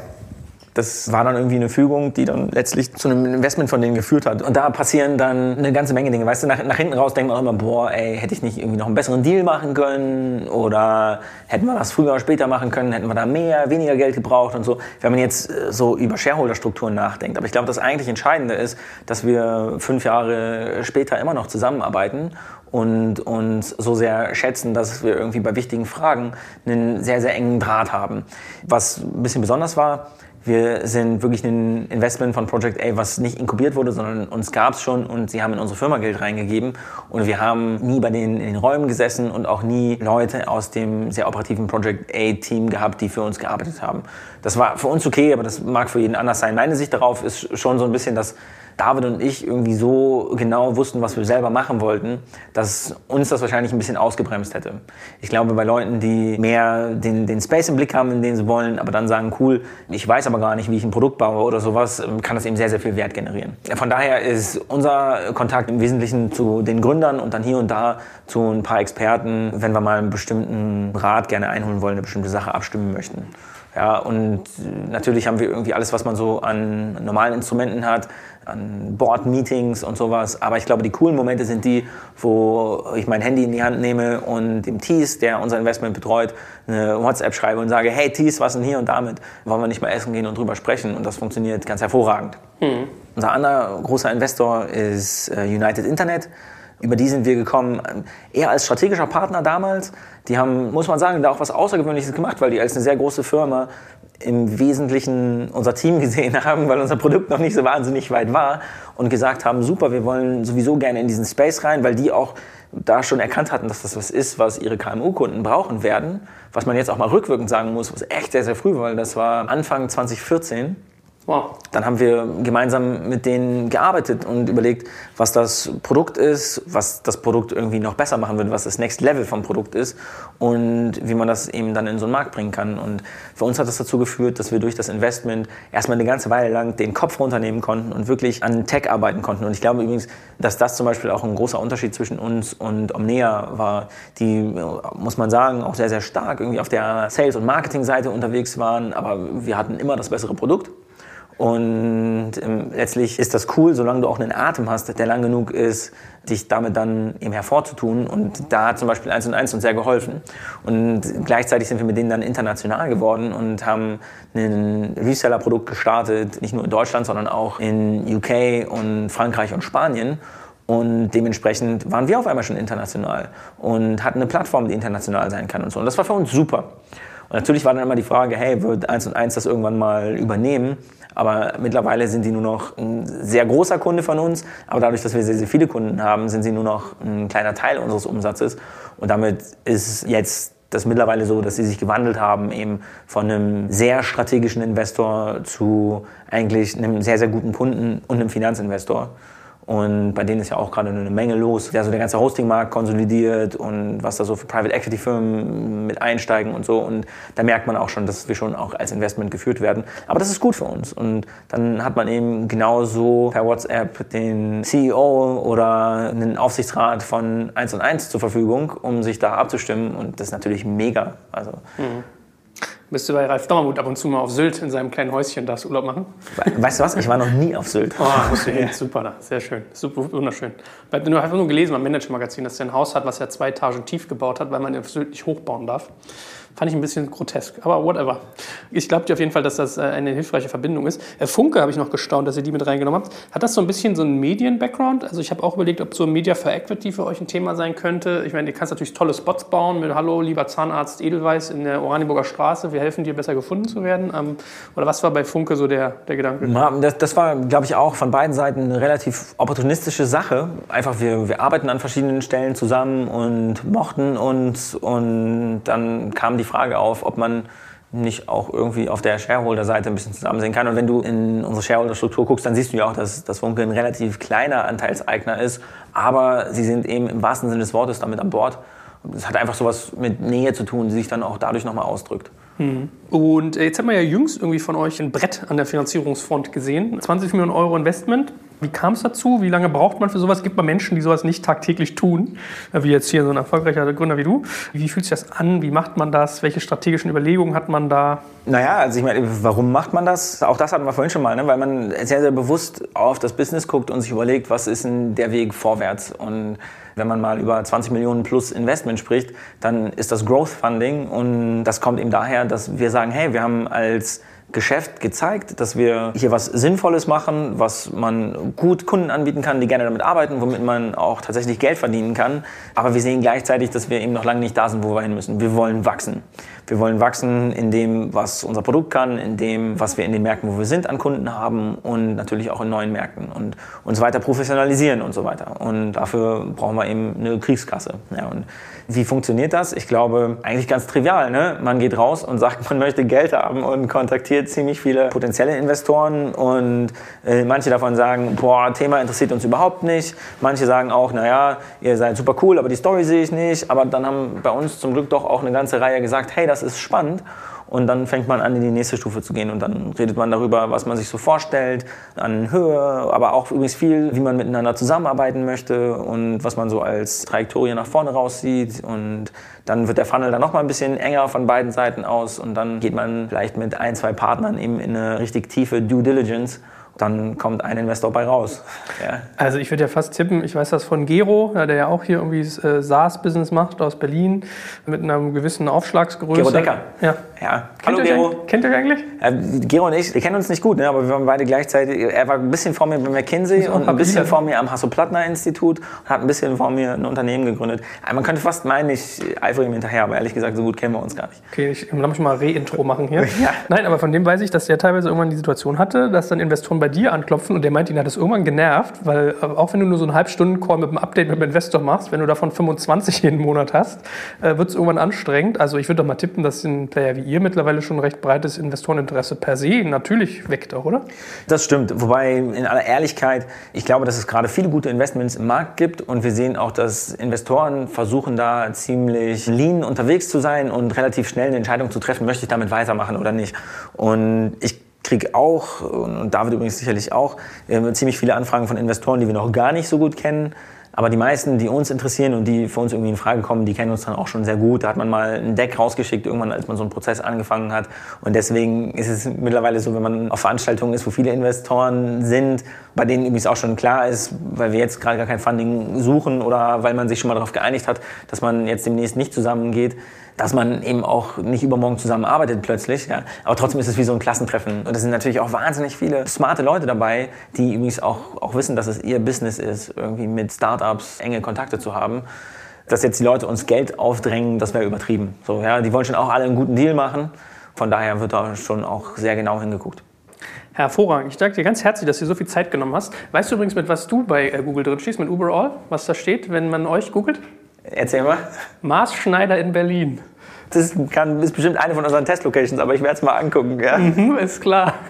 das war dann irgendwie eine Fügung, die dann letztlich zu einem Investment von denen geführt hat. Und da passieren dann eine ganze Menge Dinge. Weißt du, nach, nach hinten raus denkt man auch immer, boah, ey, hätte ich nicht irgendwie noch einen besseren Deal machen können? Oder hätten wir das früher oder später machen können? Hätten wir da mehr, weniger Geld gebraucht und so? Wenn man jetzt äh, so über Shareholder-Strukturen nachdenkt. Aber ich glaube, das eigentlich Entscheidende ist, dass wir fünf Jahre später immer noch zusammenarbeiten und uns so sehr schätzen, dass wir irgendwie bei wichtigen Fragen einen sehr, sehr engen Draht haben. Was ein bisschen besonders war, Wir sind wirklich ein Investment von Project A, was nicht inkubiert wurde, sondern uns gab es schon und sie haben in unsere Firma Geld reingegeben. Und wir haben nie bei denen in den Räumen gesessen und auch nie Leute aus dem sehr operativen Project A-Team gehabt, die für uns gearbeitet haben. Das war für uns okay, aber das mag für jeden anders sein. Meine Sicht darauf ist schon so ein bisschen, dass David und ich irgendwie so genau wussten, was wir selber machen wollten, dass uns das wahrscheinlich ein bisschen ausgebremst hätte. Ich glaube, bei Leuten, die mehr den, den Space im Blick haben, in den sie wollen, aber dann sagen, cool, ich weiß aber gar nicht, wie ich ein Produkt baue oder sowas, kann das eben sehr, sehr viel Wert generieren. Von daher ist unser Kontakt im Wesentlichen zu den Gründern und dann hier und da zu ein paar Experten, wenn wir mal einen bestimmten Rat gerne einholen wollen, eine bestimmte Sache abstimmen möchten. Ja, und natürlich haben wir irgendwie alles, was man so an normalen Instrumenten hat, an Board-Meetings und sowas. Aber ich glaube, die coolen Momente sind die, wo ich mein Handy in die Hand nehme und dem Thies, der unser Investment betreut, eine WhatsApp schreibe und sage, hey Thies, was denn hier und damit? Wollen wir nicht mal essen gehen und drüber sprechen? Und das funktioniert ganz hervorragend. Mhm. Unser anderer großer Investor ist äh, United Internet. Über die sind wir gekommen, äh, eher als strategischer Partner damals. Die haben, muss man sagen, da auch was Außergewöhnliches gemacht, weil die als eine sehr große Firma im Wesentlichen unser Team gesehen haben, weil unser Produkt noch nicht so wahnsinnig weit war und gesagt haben, super, wir wollen sowieso gerne in diesen Space rein, weil die auch da schon erkannt hatten, dass das was ist, was ihre KMU-Kunden brauchen werden. Was man jetzt auch mal rückwirkend sagen muss, was echt sehr, sehr früh war, weil das war Anfang 2014. Wow. Dann haben wir gemeinsam mit denen gearbeitet und überlegt, was das Produkt ist, was das Produkt irgendwie noch besser machen würde, was das Next Level vom Produkt ist und wie man das eben dann in so einen Markt bringen kann. Und für uns hat das dazu geführt, dass wir durch das Investment erstmal eine ganze Weile lang den Kopf runternehmen konnten und wirklich an Tech arbeiten konnten. Und ich glaube übrigens, dass das zum Beispiel auch ein großer Unterschied zwischen uns und Omnea war, die, muss man sagen, auch sehr, sehr stark irgendwie auf der Sales- und Marketing-Seite unterwegs waren, aber wir hatten immer das bessere Produkt. Und ähm, letztlich ist das cool, solange du auch einen Atem hast, der lang genug ist, dich damit dann eben hervorzutun. Und da hat zum Beispiel 1 und 1 uns sehr geholfen. Und gleichzeitig sind wir mit denen dann international geworden und haben ein Reseller-Produkt gestartet, nicht nur in Deutschland, sondern auch in UK und Frankreich und Spanien. Und dementsprechend waren wir auf einmal schon international und hatten eine Plattform, die international sein kann und so. Und das war für uns super. Und natürlich war dann immer die Frage, hey, wird 1 und 1 das irgendwann mal übernehmen? Aber mittlerweile sind die nur noch ein sehr großer Kunde von uns. Aber dadurch, dass wir sehr, sehr viele Kunden haben, sind sie nur noch ein kleiner Teil unseres Umsatzes. Und damit ist jetzt das mittlerweile so, dass sie sich gewandelt haben, eben von einem sehr strategischen Investor zu eigentlich einem sehr, sehr guten Kunden und einem Finanzinvestor. Und bei denen ist ja auch gerade eine Menge los. Also der ganze Hostingmarkt konsolidiert und was da so für Private Equity Firmen mit einsteigen und so. Und da merkt man auch schon, dass wir schon auch als Investment geführt werden. Aber das ist gut für uns. Und dann hat man eben genauso per WhatsApp den CEO oder einen Aufsichtsrat von 1 und 1 zur Verfügung, um sich da abzustimmen. Und das ist natürlich mega. Also mhm. Bist du bei Ralf Dommermuth ab und zu mal auf Sylt in seinem kleinen Häuschen, darfst Urlaub machen? Weißt du was? Ich war noch nie auf Sylt. Oh, musst du hin. Super da. Sehr schön. Super, wunderschön. Ich habe einfach nur gelesen beim Manager-Magazin, dass er ein Haus hat, was er zwei Etagen tief gebaut hat, weil man auf Sylt nicht hochbauen darf. Fand ich ein bisschen grotesk, aber whatever. Ich glaube dir auf jeden Fall, dass das äh, eine hilfreiche Verbindung ist. Äh, Funke habe ich noch gestaunt, dass ihr die mit reingenommen habt. Hat das so ein bisschen so einen Medien-Background? Also ich habe auch überlegt, ob so Media for Equity für euch ein Thema sein könnte. Ich meine, ihr kannst natürlich tolle Spots bauen mit Hallo, lieber Zahnarzt Edelweiß in der Oranienburger Straße. Wir helfen dir, besser gefunden zu werden. Ähm, oder was war bei Funke so der, der Gedanke? Das, das war, glaube ich, auch von beiden Seiten eine relativ opportunistische Sache. Einfach, wir, wir arbeiten an verschiedenen Stellen zusammen und mochten uns. Und dann kam die Frage auf, ob man nicht auch irgendwie auf der Shareholder-Seite ein bisschen zusammen sehen kann. Und wenn du in unsere Shareholder-Struktur guckst, dann siehst du ja auch, dass, dass Funke ein relativ kleiner Anteilseigner ist. Aber sie sind eben im wahrsten Sinne des Wortes damit an Bord. Das hat einfach sowas mit Nähe zu tun, die sich dann auch dadurch nochmal ausdrückt. Mhm. Und jetzt haben wir ja jüngst irgendwie von euch ein Brett an der Finanzierungsfront gesehen. 20 Millionen Euro Investment. Wie kam es dazu? Wie lange braucht man für sowas? Gibt man Menschen, die sowas nicht tagtäglich tun? Wie jetzt hier so ein erfolgreicher Gründer wie du. Wie fühlt sich das an? Wie macht man das? Welche strategischen Überlegungen hat man da? Naja, also ich meine, warum macht man das? Auch das hatten wir vorhin schon mal, ne? weil man sehr, sehr bewusst auf das Business guckt und sich überlegt, was ist denn der Weg vorwärts? Und wenn man mal über 20 Millionen plus Investment spricht, dann ist das Growth Funding und das kommt eben daher, dass wir sagen, hey, wir haben als Geschäft gezeigt, dass wir hier was Sinnvolles machen, was man gut Kunden anbieten kann, die gerne damit arbeiten, womit man auch tatsächlich Geld verdienen kann. Aber wir sehen gleichzeitig, dass wir eben noch lange nicht da sind, wo wir hin müssen. Wir wollen wachsen. Wir wollen wachsen in dem, was unser Produkt kann, in dem, was wir in den Märkten, wo wir sind, an Kunden haben und natürlich auch in neuen Märkten und uns weiter professionalisieren und so weiter. Und dafür brauchen wir eben eine Kriegskasse. Ja, und wie funktioniert das? Ich glaube, eigentlich ganz trivial. Ne? Man geht raus und sagt, man möchte Geld haben und kontaktiert ziemlich viele potenzielle Investoren und äh, manche davon sagen, boah, Thema interessiert uns überhaupt nicht. Manche sagen auch, naja, ihr seid super cool, aber die Story sehe ich nicht. Aber dann haben bei uns zum Glück doch auch eine ganze Reihe gesagt, hey, das ist spannend. Und dann fängt man an, in die nächste Stufe zu gehen. Und dann redet man darüber, was man sich so vorstellt, an Höhe, aber auch übrigens viel, wie man miteinander zusammenarbeiten möchte und was man so als Trajektorie nach vorne raussieht. Und dann wird der Funnel dann nochmal ein bisschen enger von beiden Seiten aus. Und dann geht man vielleicht mit ein, zwei Partnern eben in eine richtig tiefe Due Diligence dann kommt ein Investor bei raus. Ja. Also ich würde ja fast tippen, ich weiß das von Gero, der ja auch hier irgendwie äh, SaaS-Business macht aus Berlin mit einer gewissen Aufschlagsgröße. Gero Decker. Ja. ja. Hallo kennt Gero. Kennt ihr eigentlich? Äh, Gero und ich, wir kennen uns nicht gut, ne, aber wir waren beide gleichzeitig, er war ein bisschen vor mir bei McKinsey und ein bisschen vor mir am Hasso-Plattner-Institut und hat ein bisschen vor mir ein Unternehmen gegründet. Man könnte fast meinen, ich eifere ihm hinterher, aber ehrlich gesagt, so gut kennen wir uns gar nicht. Okay, ich muss mal Re-Intro machen hier. ja. Nein, aber von dem weiß ich, dass der teilweise irgendwann die Situation hatte, dass dann Investoren bei dir anklopfen und der meint, ihn hat das irgendwann genervt, weil äh, auch wenn du nur so einen Halbstunden-Call mit einem Update mit dem Investor machst, wenn du davon 25 jeden Monat hast, äh, wird es irgendwann anstrengend. Also ich würde doch mal tippen, dass ein Player wie ihr mittlerweile schon ein recht breites Investoreninteresse per se natürlich weckt oder? Das stimmt. Wobei in aller Ehrlichkeit, ich glaube, dass es gerade viele gute Investments im Markt gibt und wir sehen auch, dass Investoren versuchen da ziemlich lean unterwegs zu sein und relativ schnell eine Entscheidung zu treffen, möchte ich damit weitermachen oder nicht. Und ich kriege auch, und David übrigens sicherlich auch, ziemlich viele Anfragen von Investoren, die wir noch gar nicht so gut kennen. Aber die meisten, die uns interessieren und die für uns irgendwie in Frage kommen, die kennen uns dann auch schon sehr gut. Da hat man mal ein Deck rausgeschickt, irgendwann, als man so einen Prozess angefangen hat. Und deswegen ist es mittlerweile so, wenn man auf Veranstaltungen ist, wo viele Investoren sind, bei denen übrigens auch schon klar ist, weil wir jetzt gerade gar kein Funding suchen oder weil man sich schon mal darauf geeinigt hat, dass man jetzt demnächst nicht zusammengeht, dass man eben auch nicht übermorgen zusammenarbeitet plötzlich. Ja. Aber trotzdem ist es wie so ein Klassentreffen. Und es sind natürlich auch wahnsinnig viele smarte Leute dabei, die übrigens auch, auch wissen, dass es ihr Business ist, irgendwie mit Startups enge Kontakte zu haben. Dass jetzt die Leute uns Geld aufdrängen, das wäre übertrieben. So, ja, die wollen schon auch alle einen guten Deal machen. Von daher wird da schon auch sehr genau hingeguckt. Hervorragend. Ich danke dir ganz herzlich, dass du so viel Zeit genommen hast. Weißt du übrigens, mit was du bei äh, Google drin stehst, mit Uberall? Was da steht, wenn man euch googelt? Erzähl mal. Maßschneider in Berlin. Das kann, ist bestimmt eine von unseren Testlocations, aber ich werde es mal angucken. Ja? Mhm, ist klar.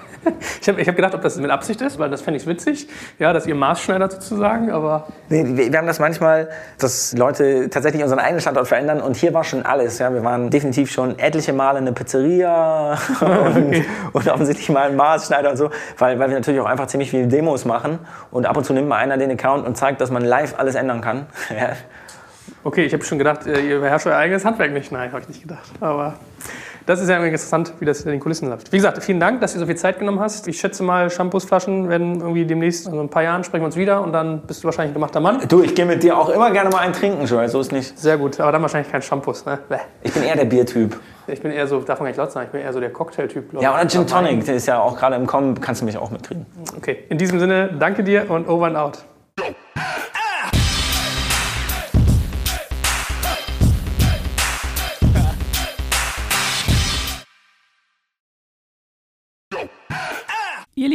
Ich habe ich hab gedacht, ob das mit Absicht ist, weil das fände ich witzig, ja, dass ihr Maßschneider sozusagen, aber... Nee, wir, wir, haben das manchmal, dass Leute tatsächlich unseren eigenen Standort verändern und hier war schon alles. Ja. Wir waren definitiv schon etliche Male eine Pizzeria und, und offensichtlich mal ein Maßschneider und so, weil, weil wir natürlich auch einfach ziemlich viele Demos machen und ab und zu nimmt mal einer den Account und zeigt, dass man live alles ändern kann. Ja. Okay, ich habe schon gedacht, äh, ihr beherrscht euer eigenes Handwerk nicht. Nein, habe ich nicht gedacht. Aber das ist ja interessant, wie das in den Kulissen läuft. Wie gesagt, vielen Dank, dass du so viel Zeit genommen hast. Ich schätze mal, Shampoosflaschen werden irgendwie demnächst, also in ein paar Jahren sprechen wir uns wieder und dann bist du wahrscheinlich ein gemachter Mann. Du, ich gehe mit dir auch immer gerne mal einen trinken, Joel, so ist nicht. Sehr gut, aber dann wahrscheinlich kein Shampoos, ne? Bäh. Ich bin eher der Biertyp. Ich bin eher so, darf man nicht laut sagen, ich bin eher so der Cocktailtyp. Ja, oder Gin Tonic, der ist ja auch gerade im Kommen, kannst du mich auch mitkriegen. Okay, in diesem Sinne, danke dir und over and out.